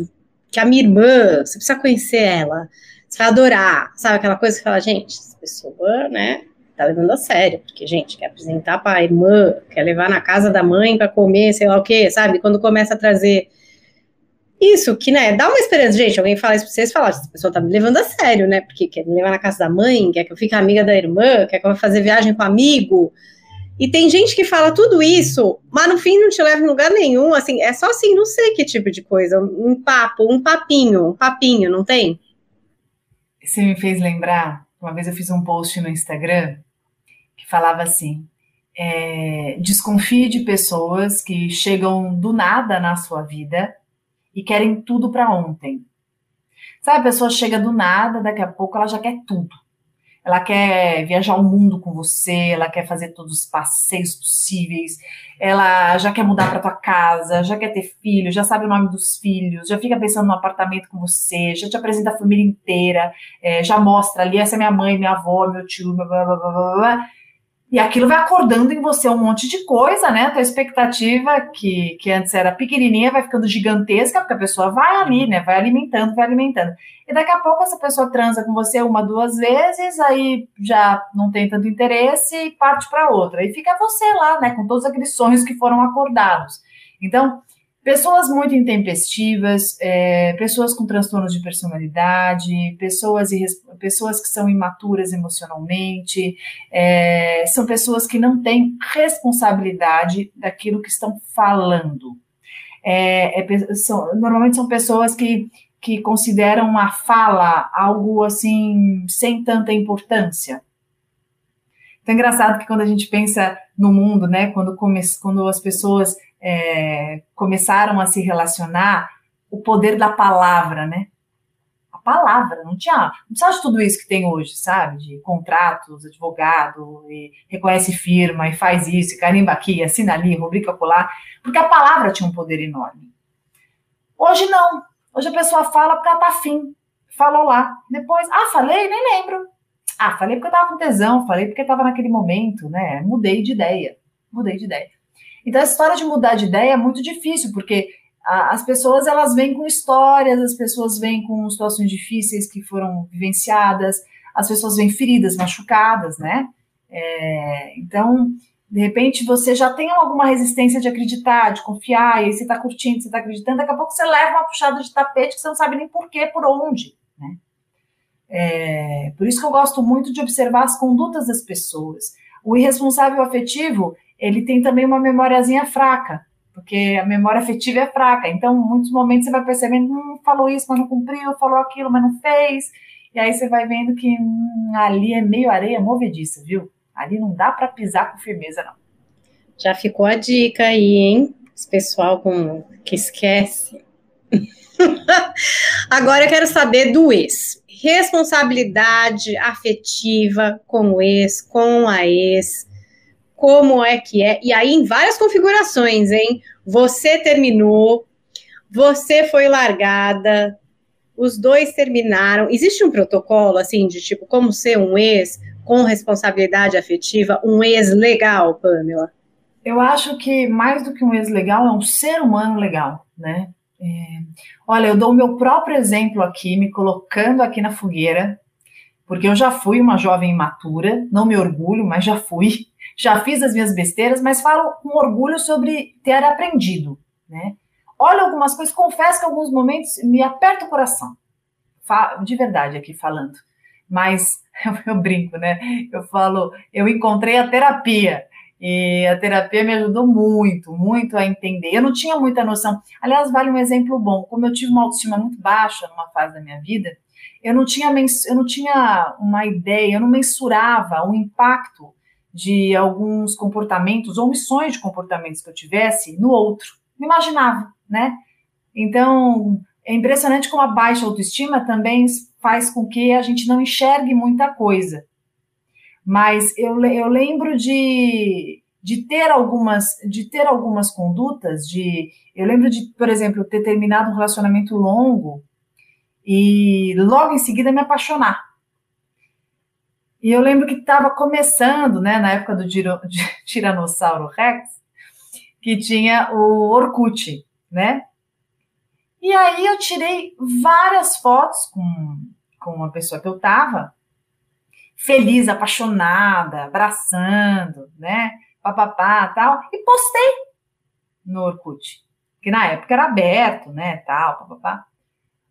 que a minha irmã, você precisa conhecer ela, você vai adorar, sabe aquela coisa que fala, gente, essa pessoa, né, tá levando a sério, porque, gente, quer apresentar para a irmã, quer levar na casa da mãe para comer, sei lá o quê, sabe, quando começa a trazer isso, que, né, dá uma esperança, gente, alguém fala isso pra vocês, fala, essa pessoa tá me levando a sério, né, porque quer me levar na casa da mãe, quer que eu fique amiga da irmã, quer que eu vá fazer viagem com amigo, e tem gente que fala tudo isso, mas no fim não te leva em lugar nenhum, assim, é só assim, não sei que tipo de coisa, um papo, um papinho, um papinho, não tem? Você me fez lembrar, uma vez eu fiz um post no Instagram que falava assim, é, desconfie de pessoas que chegam do nada na sua vida e querem tudo para ontem. Sabe, a pessoa chega do nada, daqui a pouco ela já quer tudo ela quer viajar o mundo com você, ela quer fazer todos os passeios possíveis, ela já quer mudar para tua casa, já quer ter filhos, já sabe o nome dos filhos, já fica pensando no apartamento com você, já te apresenta a família inteira, é, já mostra ali, essa é minha mãe, minha avó, meu tio, blá, blá, blá, blá, blá. E aquilo vai acordando em você um monte de coisa, né? A tua expectativa, que, que antes era pequenininha, vai ficando gigantesca, porque a pessoa vai ali, né? Vai alimentando, vai alimentando. E daqui a pouco essa pessoa transa com você uma, duas vezes, aí já não tem tanto interesse e parte para outra. E fica você lá, né? Com todos aqueles sonhos que foram acordados. Então, Pessoas muito intempestivas, é, pessoas com transtornos de personalidade, pessoas, pessoas que são imaturas emocionalmente, é, são pessoas que não têm responsabilidade daquilo que estão falando. É, é são, normalmente são pessoas que, que consideram a fala algo assim sem tanta importância. Então é engraçado que quando a gente pensa no mundo, né, quando, come, quando as pessoas é, começaram a se relacionar, o poder da palavra, né? A palavra, não tinha, não precisava de tudo isso que tem hoje, sabe? De contratos, advogado, reconhece firma, e faz isso, e carimba aqui, assina ali, rubrica colar, porque a palavra tinha um poder enorme. Hoje não. Hoje a pessoa fala porque ela tá afim. Falou lá. Depois, ah, falei? Nem lembro. Ah, falei porque eu tava com tesão, falei porque tava naquele momento, né? Mudei de ideia. Mudei de ideia. Então, a história de mudar de ideia é muito difícil, porque as pessoas elas vêm com histórias, as pessoas vêm com situações difíceis que foram vivenciadas, as pessoas vêm feridas, machucadas, né? É, então, de repente, você já tem alguma resistência de acreditar, de confiar, e aí você está curtindo, você está acreditando, daqui a pouco você leva uma puxada de tapete que você não sabe nem por quê, por onde, né? É, por isso que eu gosto muito de observar as condutas das pessoas. O irresponsável afetivo, ele tem também uma memóriazinha fraca, porque a memória afetiva é fraca. Então, muitos momentos você vai percebendo, hum, falou isso, mas não cumpriu, falou aquilo, mas não fez. E aí você vai vendo que hum, ali é meio areia movediça, viu? Ali não dá para pisar com firmeza, não. Já ficou a dica aí, hein? Esse pessoal com, que esquece. Agora eu quero saber do ex. Responsabilidade afetiva com o ex, com a ex. Como é que é? E aí, em várias configurações, hein? Você terminou, você foi largada, os dois terminaram. Existe um protocolo, assim, de tipo, como ser um ex? com responsabilidade afetiva, um ex legal, Pamela? Eu acho que mais do que um ex legal, é um ser humano legal, né? É, olha, eu dou o meu próprio exemplo aqui, me colocando aqui na fogueira, porque eu já fui uma jovem imatura, não me orgulho, mas já fui, já fiz as minhas besteiras, mas falo com orgulho sobre ter aprendido, né? Olha algumas coisas, confesso que alguns momentos me aperta o coração, de verdade aqui falando, mas eu, eu brinco, né? Eu falo, eu encontrei a terapia. E a terapia me ajudou muito, muito a entender. Eu não tinha muita noção. Aliás, vale um exemplo bom. Como eu tive uma autoestima muito baixa numa fase da minha vida, eu não tinha, eu não tinha uma ideia, eu não mensurava o impacto de alguns comportamentos ou missões de comportamentos que eu tivesse no outro. Não imaginava, né? Então, é impressionante como a baixa autoestima também faz com que a gente não enxergue muita coisa. Mas eu, eu lembro de, de ter algumas de ter algumas condutas de eu lembro de por exemplo ter terminado um relacionamento longo e logo em seguida me apaixonar e eu lembro que estava começando né na época do tiranossauro Rex que tinha o Orkut né e aí eu tirei várias fotos com com uma pessoa que eu estava, feliz, apaixonada, abraçando, né? Papapá, tal, e postei no Orkut, que na época era aberto, né, tal, papapá.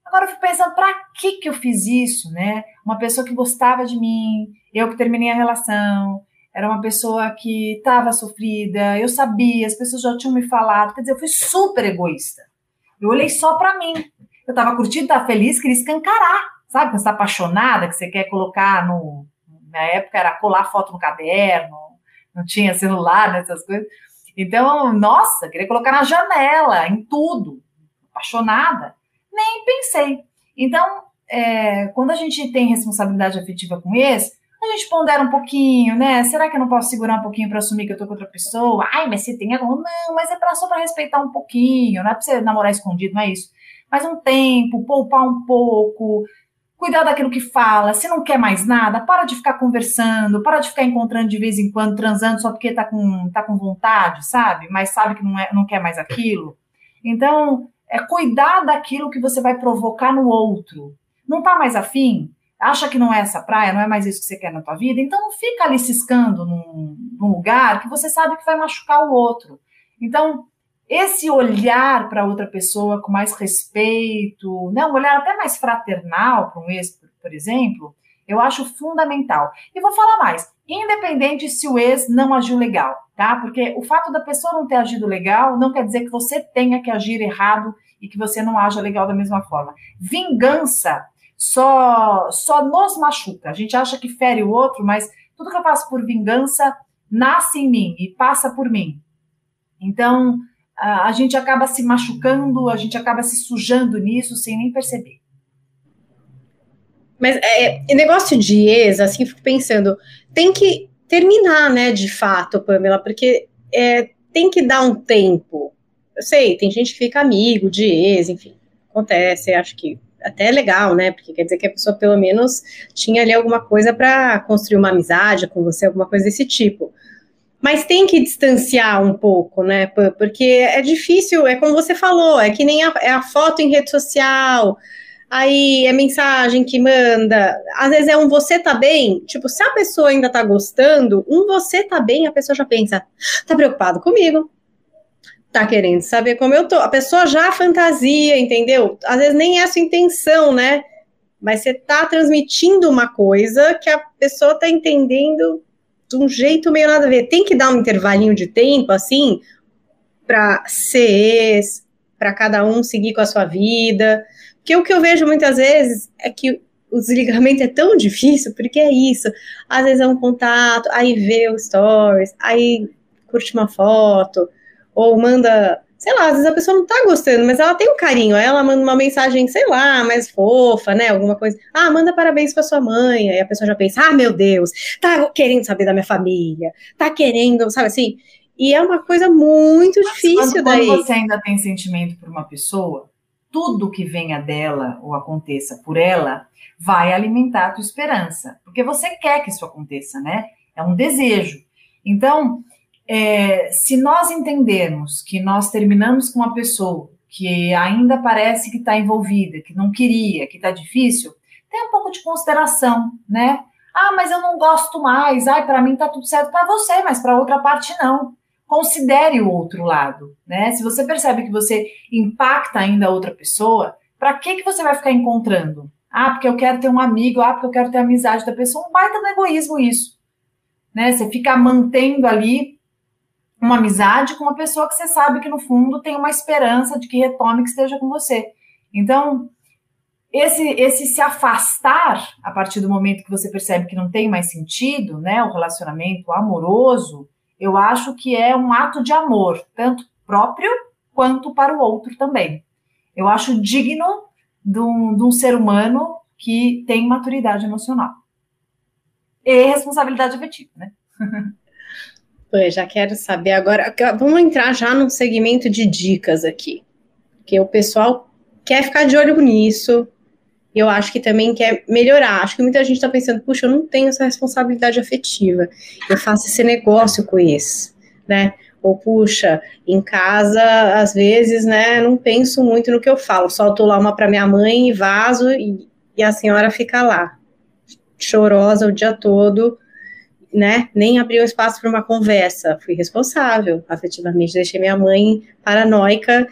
Agora eu fico pensando, para que que eu fiz isso, né? Uma pessoa que gostava de mim, eu que terminei a relação, era uma pessoa que estava sofrida, eu sabia, as pessoas já tinham me falado, quer dizer, eu fui super egoísta. Eu olhei só para mim. Eu estava curtindo, estava feliz, queria escancarar Sabe quando você está apaixonada, que você quer colocar no. Na época era colar foto no caderno, não tinha celular, né, essas coisas. Então, nossa, queria colocar na janela, em tudo. Apaixonada. Nem pensei. Então, é, quando a gente tem responsabilidade afetiva com esse, a gente pondera um pouquinho, né? Será que eu não posso segurar um pouquinho para assumir que eu tô com outra pessoa? Ai, mas você tem algum? Não, mas é pra, só para respeitar um pouquinho, não é para você namorar escondido, não é isso. Mas um tempo, poupar um pouco, cuidar daquilo que fala. Se não quer mais nada, para de ficar conversando, para de ficar encontrando de vez em quando, transando só porque tá com, tá com vontade, sabe? Mas sabe que não, é, não quer mais aquilo. Então, é cuidar daquilo que você vai provocar no outro. Não tá mais afim? Acha que não é essa praia, não é mais isso que você quer na tua vida? Então não fica ali ciscando num, num lugar que você sabe que vai machucar o outro. Então, esse olhar para outra pessoa com mais respeito, né, um olhar até mais fraternal para um ex, por exemplo, eu acho fundamental. E vou falar mais, independente se o ex não agiu legal, tá? Porque o fato da pessoa não ter agido legal não quer dizer que você tenha que agir errado e que você não haja legal da mesma forma. Vingança só só nos machuca. A gente acha que fere o outro, mas tudo que eu faço por vingança nasce em mim e passa por mim. Então, a, gente acaba se machucando, a gente acaba se sujando nisso sem nem perceber. Mas é, negócio de ex, assim, fico pensando, tem que terminar, né, de fato, Pamela, porque é, tem que dar um tempo. Eu sei, tem gente que fica amigo de ex, enfim, acontece, acho que até é legal, né? Porque quer dizer que a pessoa pelo menos tinha ali alguma coisa para construir uma amizade com você, alguma coisa desse tipo. Mas tem que distanciar um pouco, né? Porque é difícil, é como você falou, é que nem a, é a foto em rede social, aí é mensagem que manda, às vezes é um você tá bem, tipo, se a pessoa ainda tá gostando, um você tá bem, a pessoa já pensa, tá preocupado comigo, tá querendo saber como eu tô, a pessoa já fantasia, entendeu? Às vezes nem é a sua intenção, né? Mas você tá transmitindo uma coisa que a pessoa tá entendendo de um jeito meio nada a ver. Tem que dar um intervalinho de tempo, assim, para ser para cada um seguir com a sua vida, porque o que eu vejo muitas vezes é que o desligamento é tão difícil, porque é isso. Às vezes é um contato, aí vê o stories, aí curte uma foto, ou manda, sei lá, às vezes a pessoa não tá gostando, mas ela tem um carinho, aí ela manda uma mensagem, sei lá, mais fofa, né? Alguma coisa. Ah, manda parabéns pra sua mãe. Aí a pessoa já pensa, ah, meu Deus, tá querendo saber da minha família, tá querendo, sabe assim? E é uma coisa muito mas difícil quando, daí. Quando você ainda tem sentimento por uma pessoa, tudo que venha dela ou aconteça por ela vai alimentar a tua esperança, porque você quer que isso aconteça, né? É um desejo. Então, é, se nós entendermos que nós terminamos com uma pessoa que ainda parece que está envolvida, que não queria, que está difícil, tem um pouco de consideração, né? Ah, mas eu não gosto mais. Ai, para mim tá tudo certo para você, mas para outra parte não considere o outro lado, né? Se você percebe que você impacta ainda a outra pessoa, para que que você vai ficar encontrando? Ah, porque eu quero ter um amigo, ah, porque eu quero ter amizade da pessoa, um baita no egoísmo isso, né? Você fica mantendo ali uma amizade com uma pessoa que você sabe que no fundo tem uma esperança de que retome que esteja com você. Então, esse, esse se afastar a partir do momento que você percebe que não tem mais sentido, né, o relacionamento amoroso, eu acho que é um ato de amor, tanto próprio quanto para o outro também. Eu acho digno de um, de um ser humano que tem maturidade emocional. E responsabilidade afetiva, né? Pois, já quero saber agora. Vamos entrar já num segmento de dicas aqui. Porque o pessoal quer ficar de olho nisso, eu acho que também quer melhorar. Acho que muita gente está pensando, puxa, eu não tenho essa responsabilidade afetiva, eu faço esse negócio com esse, né? Ou, puxa, em casa, às vezes, né, não penso muito no que eu falo, solto lá uma para minha mãe e vaso, e, e a senhora fica lá, chorosa o dia todo, né, nem abriu espaço para uma conversa, fui responsável, afetivamente, deixei minha mãe paranoica,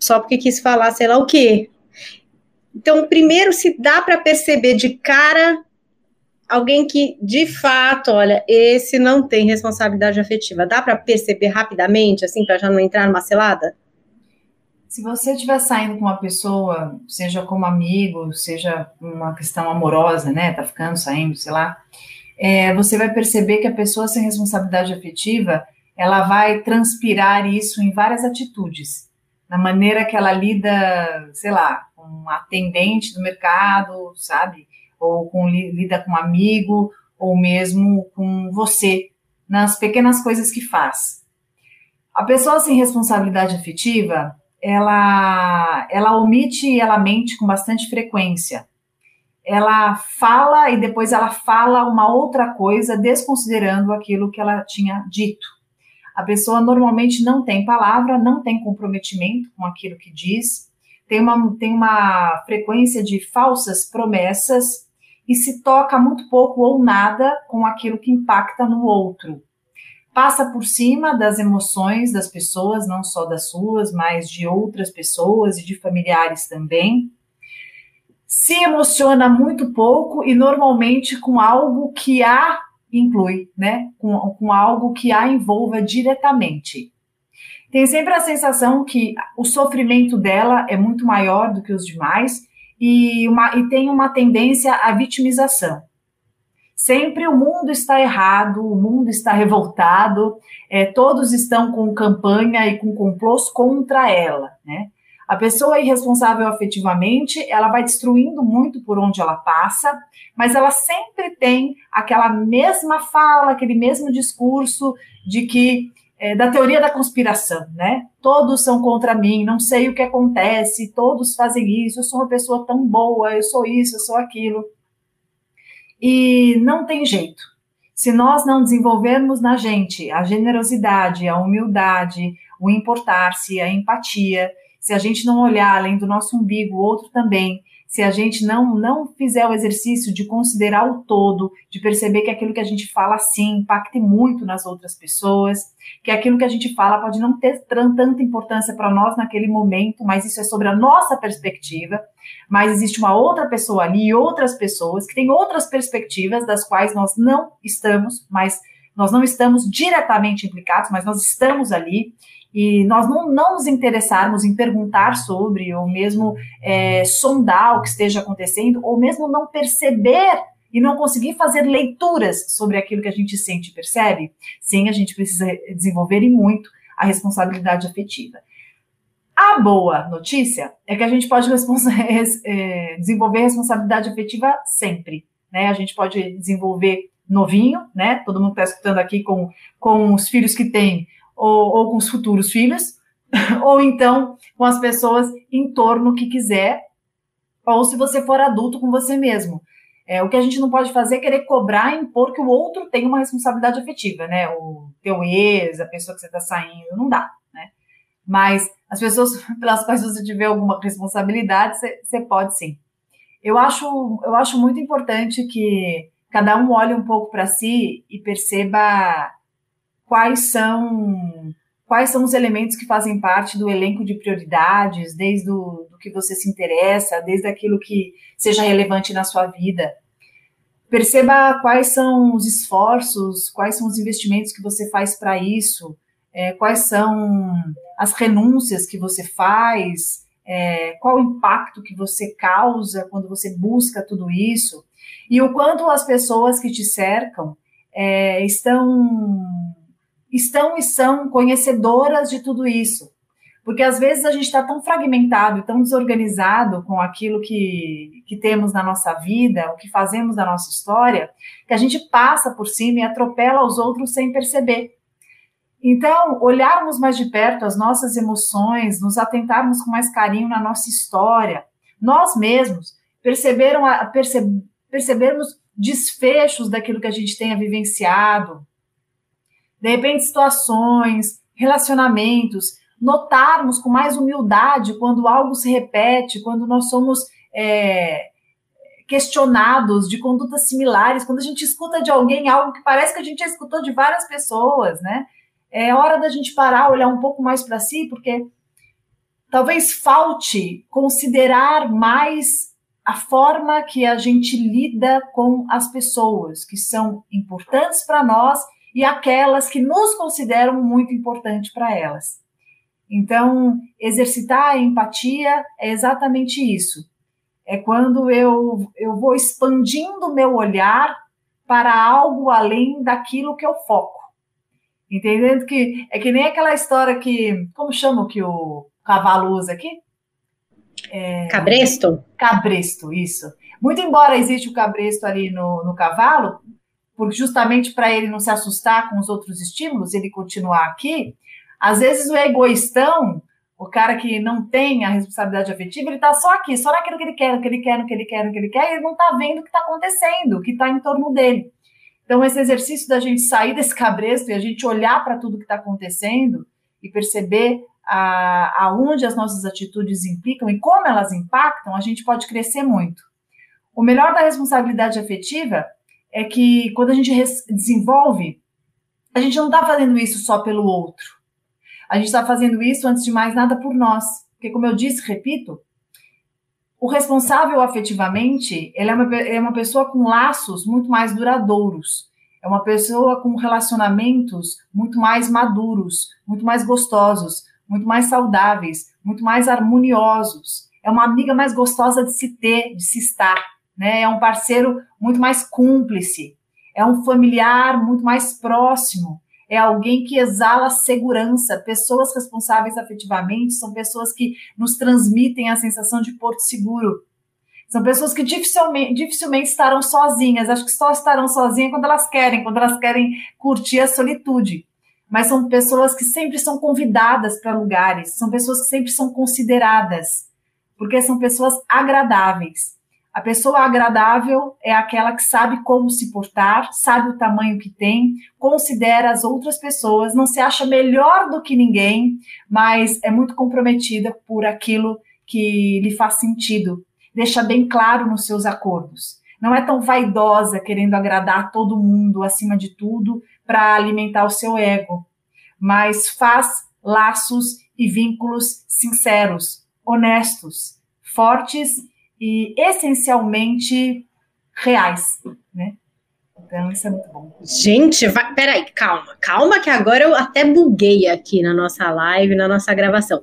só porque quis falar sei lá o quê, então, primeiro, se dá para perceber de cara alguém que, de fato, olha, esse não tem responsabilidade afetiva, dá para perceber rapidamente, assim, para já não entrar numa selada? Se você estiver saindo com uma pessoa, seja como amigo, seja uma questão amorosa, né, tá ficando, saindo, sei lá, é, você vai perceber que a pessoa sem responsabilidade afetiva, ela vai transpirar isso em várias atitudes, na maneira que ela lida, sei lá, com atendente do mercado, sabe? Ou com lida com um amigo, ou mesmo com você, nas pequenas coisas que faz. A pessoa sem responsabilidade afetiva, ela, ela omite e ela mente com bastante frequência. Ela fala e depois ela fala uma outra coisa, desconsiderando aquilo que ela tinha dito. A pessoa normalmente não tem palavra, não tem comprometimento com aquilo que diz, tem uma, tem uma frequência de falsas promessas e se toca muito pouco ou nada com aquilo que impacta no outro. Passa por cima das emoções das pessoas, não só das suas, mas de outras pessoas e de familiares também. Se emociona muito pouco e normalmente com algo que a inclui, né? Com, com algo que a envolva diretamente tem sempre a sensação que o sofrimento dela é muito maior do que os demais e, uma, e tem uma tendência à vitimização. Sempre o mundo está errado, o mundo está revoltado, é, todos estão com campanha e com complôs contra ela, né? A pessoa irresponsável afetivamente, ela vai destruindo muito por onde ela passa, mas ela sempre tem aquela mesma fala, aquele mesmo discurso de que é, da teoria da conspiração, né? Todos são contra mim, não sei o que acontece, todos fazem isso, eu sou uma pessoa tão boa, eu sou isso, eu sou aquilo. E não tem jeito. Se nós não desenvolvermos na gente a generosidade, a humildade, o importar-se, a empatia, se a gente não olhar além do nosso umbigo, o outro também, se a gente não, não fizer o exercício de considerar o todo, de perceber que aquilo que a gente fala sim impacte muito nas outras pessoas, que aquilo que a gente fala pode não ter tanta importância para nós naquele momento, mas isso é sobre a nossa perspectiva, mas existe uma outra pessoa ali outras pessoas que têm outras perspectivas das quais nós não estamos, mas nós não estamos diretamente implicados, mas nós estamos ali e nós não, não nos interessarmos em perguntar sobre, ou mesmo é, sondar o que esteja acontecendo, ou mesmo não perceber e não conseguir fazer leituras sobre aquilo que a gente sente e percebe, sim, a gente precisa desenvolver e muito a responsabilidade afetiva. A boa notícia é que a gente pode é, desenvolver responsabilidade afetiva sempre. Né? A gente pode desenvolver novinho, né? Todo mundo está escutando aqui com, com os filhos que tem ou, ou com os futuros filhos, ou então com as pessoas em torno que quiser, ou se você for adulto com você mesmo. É, o que a gente não pode fazer é querer cobrar e impor que o outro tem uma responsabilidade afetiva, né? O teu ex, a pessoa que você está saindo, não dá, né? Mas as pessoas pelas quais você tiver alguma responsabilidade, você pode sim. Eu acho, eu acho muito importante que cada um olhe um pouco para si e perceba quais são quais são os elementos que fazem parte do elenco de prioridades, desde o do que você se interessa, desde aquilo que seja relevante na sua vida. Perceba quais são os esforços, quais são os investimentos que você faz para isso, é, quais são as renúncias que você faz, é, qual o impacto que você causa quando você busca tudo isso, e o quanto as pessoas que te cercam é, estão estão e são conhecedoras de tudo isso. Porque às vezes a gente está tão fragmentado e tão desorganizado com aquilo que, que temos na nossa vida, o que fazemos na nossa história, que a gente passa por cima e atropela os outros sem perceber. Então, olharmos mais de perto as nossas emoções, nos atentarmos com mais carinho na nossa história, nós mesmos perceberam, perce, percebermos desfechos daquilo que a gente tenha vivenciado, de repente situações, relacionamentos, notarmos com mais humildade quando algo se repete, quando nós somos é, questionados de condutas similares, quando a gente escuta de alguém algo que parece que a gente já escutou de várias pessoas, né? É hora da gente parar, olhar um pouco mais para si, porque talvez falte considerar mais a forma que a gente lida com as pessoas que são importantes para nós e aquelas que nos consideram muito importante para elas. Então, exercitar a empatia é exatamente isso. É quando eu, eu vou expandindo o meu olhar para algo além daquilo que eu foco. Entendendo que é que nem aquela história que. Como chama o que o cavalo usa aqui? É, cabresto? Cabresto, isso. Muito embora exista o cabresto ali no, no cavalo, porque justamente para ele não se assustar com os outros estímulos, ele continuar aqui, às vezes o egoístão, o cara que não tem a responsabilidade afetiva, ele está só aqui, só naquilo que ele quer, no que ele quer, no que ele quer, no que ele quer, e ele não está vendo o que está acontecendo, o que está em torno dele. Então, esse exercício da gente sair desse cabresto e a gente olhar para tudo que está acontecendo e perceber a, aonde as nossas atitudes implicam e como elas impactam, a gente pode crescer muito. O melhor da responsabilidade afetiva é que quando a gente desenvolve, a gente não está fazendo isso só pelo outro. A gente está fazendo isso, antes de mais nada, por nós. Porque, como eu disse, repito, o responsável afetivamente, ele é uma, é uma pessoa com laços muito mais duradouros. É uma pessoa com relacionamentos muito mais maduros, muito mais gostosos, muito mais saudáveis, muito mais harmoniosos. É uma amiga mais gostosa de se ter, de se estar né? É um parceiro muito mais cúmplice, é um familiar muito mais próximo, é alguém que exala segurança. Pessoas responsáveis afetivamente são pessoas que nos transmitem a sensação de porto seguro. São pessoas que dificilmente, dificilmente estarão sozinhas. Acho que só estarão sozinhas quando elas querem, quando elas querem curtir a solitude. Mas são pessoas que sempre são convidadas para lugares, são pessoas que sempre são consideradas, porque são pessoas agradáveis. A pessoa agradável é aquela que sabe como se portar, sabe o tamanho que tem, considera as outras pessoas, não se acha melhor do que ninguém, mas é muito comprometida por aquilo que lhe faz sentido. Deixa bem claro nos seus acordos. Não é tão vaidosa querendo agradar todo mundo acima de tudo para alimentar o seu ego, mas faz laços e vínculos sinceros, honestos, fortes e essencialmente reais, né? Então, isso é muito bom. Gente, vai, peraí, calma, calma, que agora eu até buguei aqui na nossa live, na nossa gravação.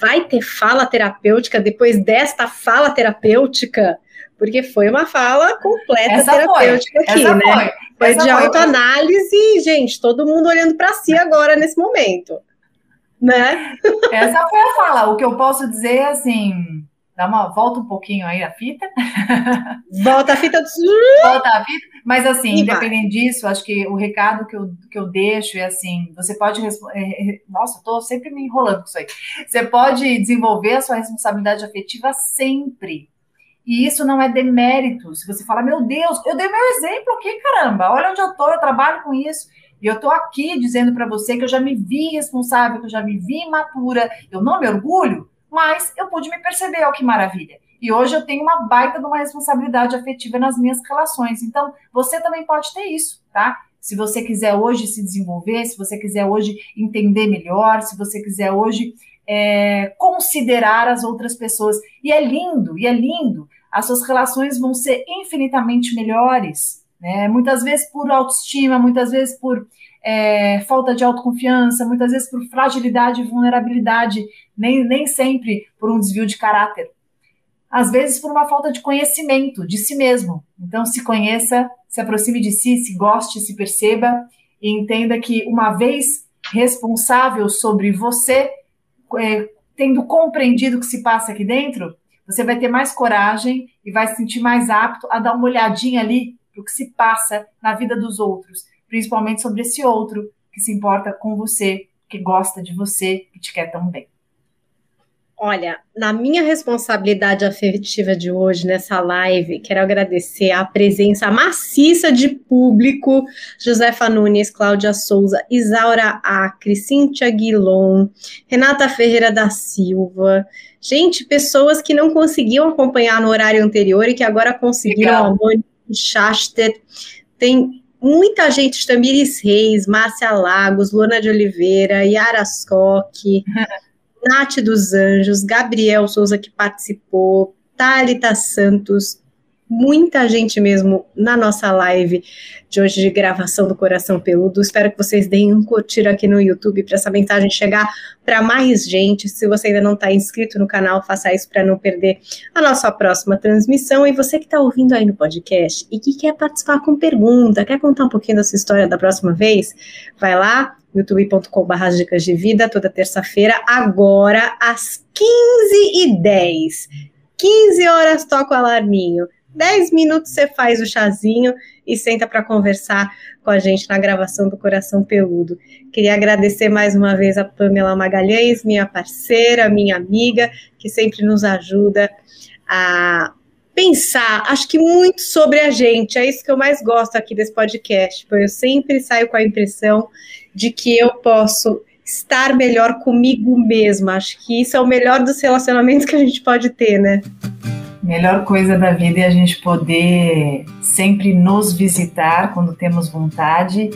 Vai ter fala terapêutica depois desta fala terapêutica? Porque foi uma fala completa essa terapêutica foi, aqui, né? Foi, foi de autoanálise, gente, todo mundo olhando para si agora nesse momento. Né? Essa foi a fala. O que eu posso dizer é assim, Dá uma volta um pouquinho aí a fita. Volta a fita. volta a fita. Mas assim, e independente vai. disso, acho que o recado que eu, que eu deixo é assim: você pode responder. É, é, nossa, eu tô sempre me enrolando com isso aí. Você pode desenvolver a sua responsabilidade afetiva sempre. E isso não é demérito. Se você fala, meu Deus, eu dei meu exemplo aqui, caramba, olha onde eu tô, eu trabalho com isso. E eu tô aqui dizendo para você que eu já me vi responsável, que eu já me vi imatura. Eu não me orgulho, mas eu pude me perceber, ó que maravilha. E hoje eu tenho uma baita de uma responsabilidade afetiva nas minhas relações. Então, você também pode ter isso, tá? Se você quiser hoje se desenvolver, se você quiser hoje entender melhor, se você quiser hoje é, considerar as outras pessoas. E é lindo, e é lindo. As suas relações vão ser infinitamente melhores. Né? Muitas vezes por autoestima, muitas vezes por é, falta de autoconfiança, muitas vezes por fragilidade e vulnerabilidade, nem, nem sempre por um desvio de caráter. Às vezes por uma falta de conhecimento de si mesmo. Então, se conheça, se aproxime de si, se goste, se perceba e entenda que, uma vez responsável sobre você, é, tendo compreendido o que se passa aqui dentro, você vai ter mais coragem e vai se sentir mais apto a dar uma olhadinha ali para o que se passa na vida dos outros principalmente sobre esse outro que se importa com você, que gosta de você, que te quer tão bem. Olha, na minha responsabilidade afetiva de hoje, nessa live, quero agradecer a presença maciça de público, Josefa Nunes, Cláudia Souza, Isaura Acre, Cíntia Guilon, Renata Ferreira da Silva, gente, pessoas que não conseguiam acompanhar no horário anterior e que agora conseguiram, a Mônica Schaster, tem muita gente, Tamiris Reis, Márcia Lagos, Luana de Oliveira, Yara Scocchi, Nath dos Anjos, Gabriel Souza que participou, Thalita Santos, muita gente mesmo na nossa live de hoje de gravação do Coração Peludo. Espero que vocês deem um curtir aqui no YouTube para essa mensagem chegar para mais gente. Se você ainda não está inscrito no canal, faça isso para não perder a nossa próxima transmissão. E você que está ouvindo aí no podcast e que quer participar com pergunta, quer contar um pouquinho da sua história da próxima vez, vai lá youtube.com.br dicas de vida, toda terça-feira, agora às 15h10. 15 horas toca o alarminho. 10 minutos você faz o chazinho e senta para conversar com a gente na gravação do Coração Peludo. Queria agradecer mais uma vez a Pamela Magalhães, minha parceira, minha amiga, que sempre nos ajuda a pensar, acho que muito sobre a gente. É isso que eu mais gosto aqui desse podcast, porque eu sempre saio com a impressão de que eu posso estar melhor comigo mesma. Acho que isso é o melhor dos relacionamentos que a gente pode ter, né? Melhor coisa da vida é a gente poder sempre nos visitar quando temos vontade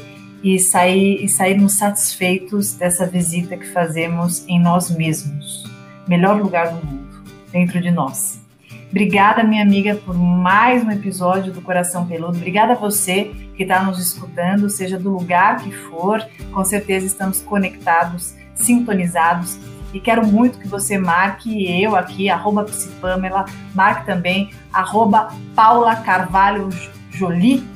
e sair e sairmos satisfeitos dessa visita que fazemos em nós mesmos. Melhor lugar do mundo, dentro de nós. Obrigada, minha amiga, por mais um episódio do Coração Peludo. Obrigada a você que está nos escutando, seja do lugar que for. Com certeza estamos conectados, sintonizados e quero muito que você marque eu aqui, arroba Psipamela, marque também arroba Paula Carvalho Jolie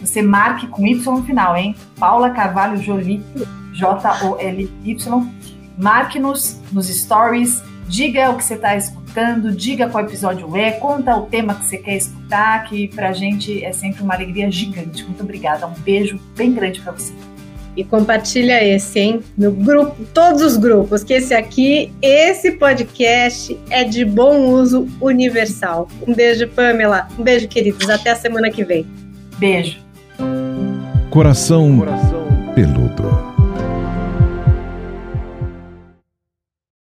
você marque com Y no final, hein? Paula Carvalho Jolie, J-O-L-Y. Marque-nos nos stories, diga o que você está escutando, diga qual episódio é, conta o tema que você quer escutar, que pra gente é sempre uma alegria gigante. Muito obrigada, um beijo bem grande para você. E compartilha esse, hein? No grupo, todos os grupos, que esse aqui, esse podcast é de bom uso universal. Um beijo, Pamela. Um beijo, queridos. Até a semana que vem. Beijo. Coração, Coração peludo.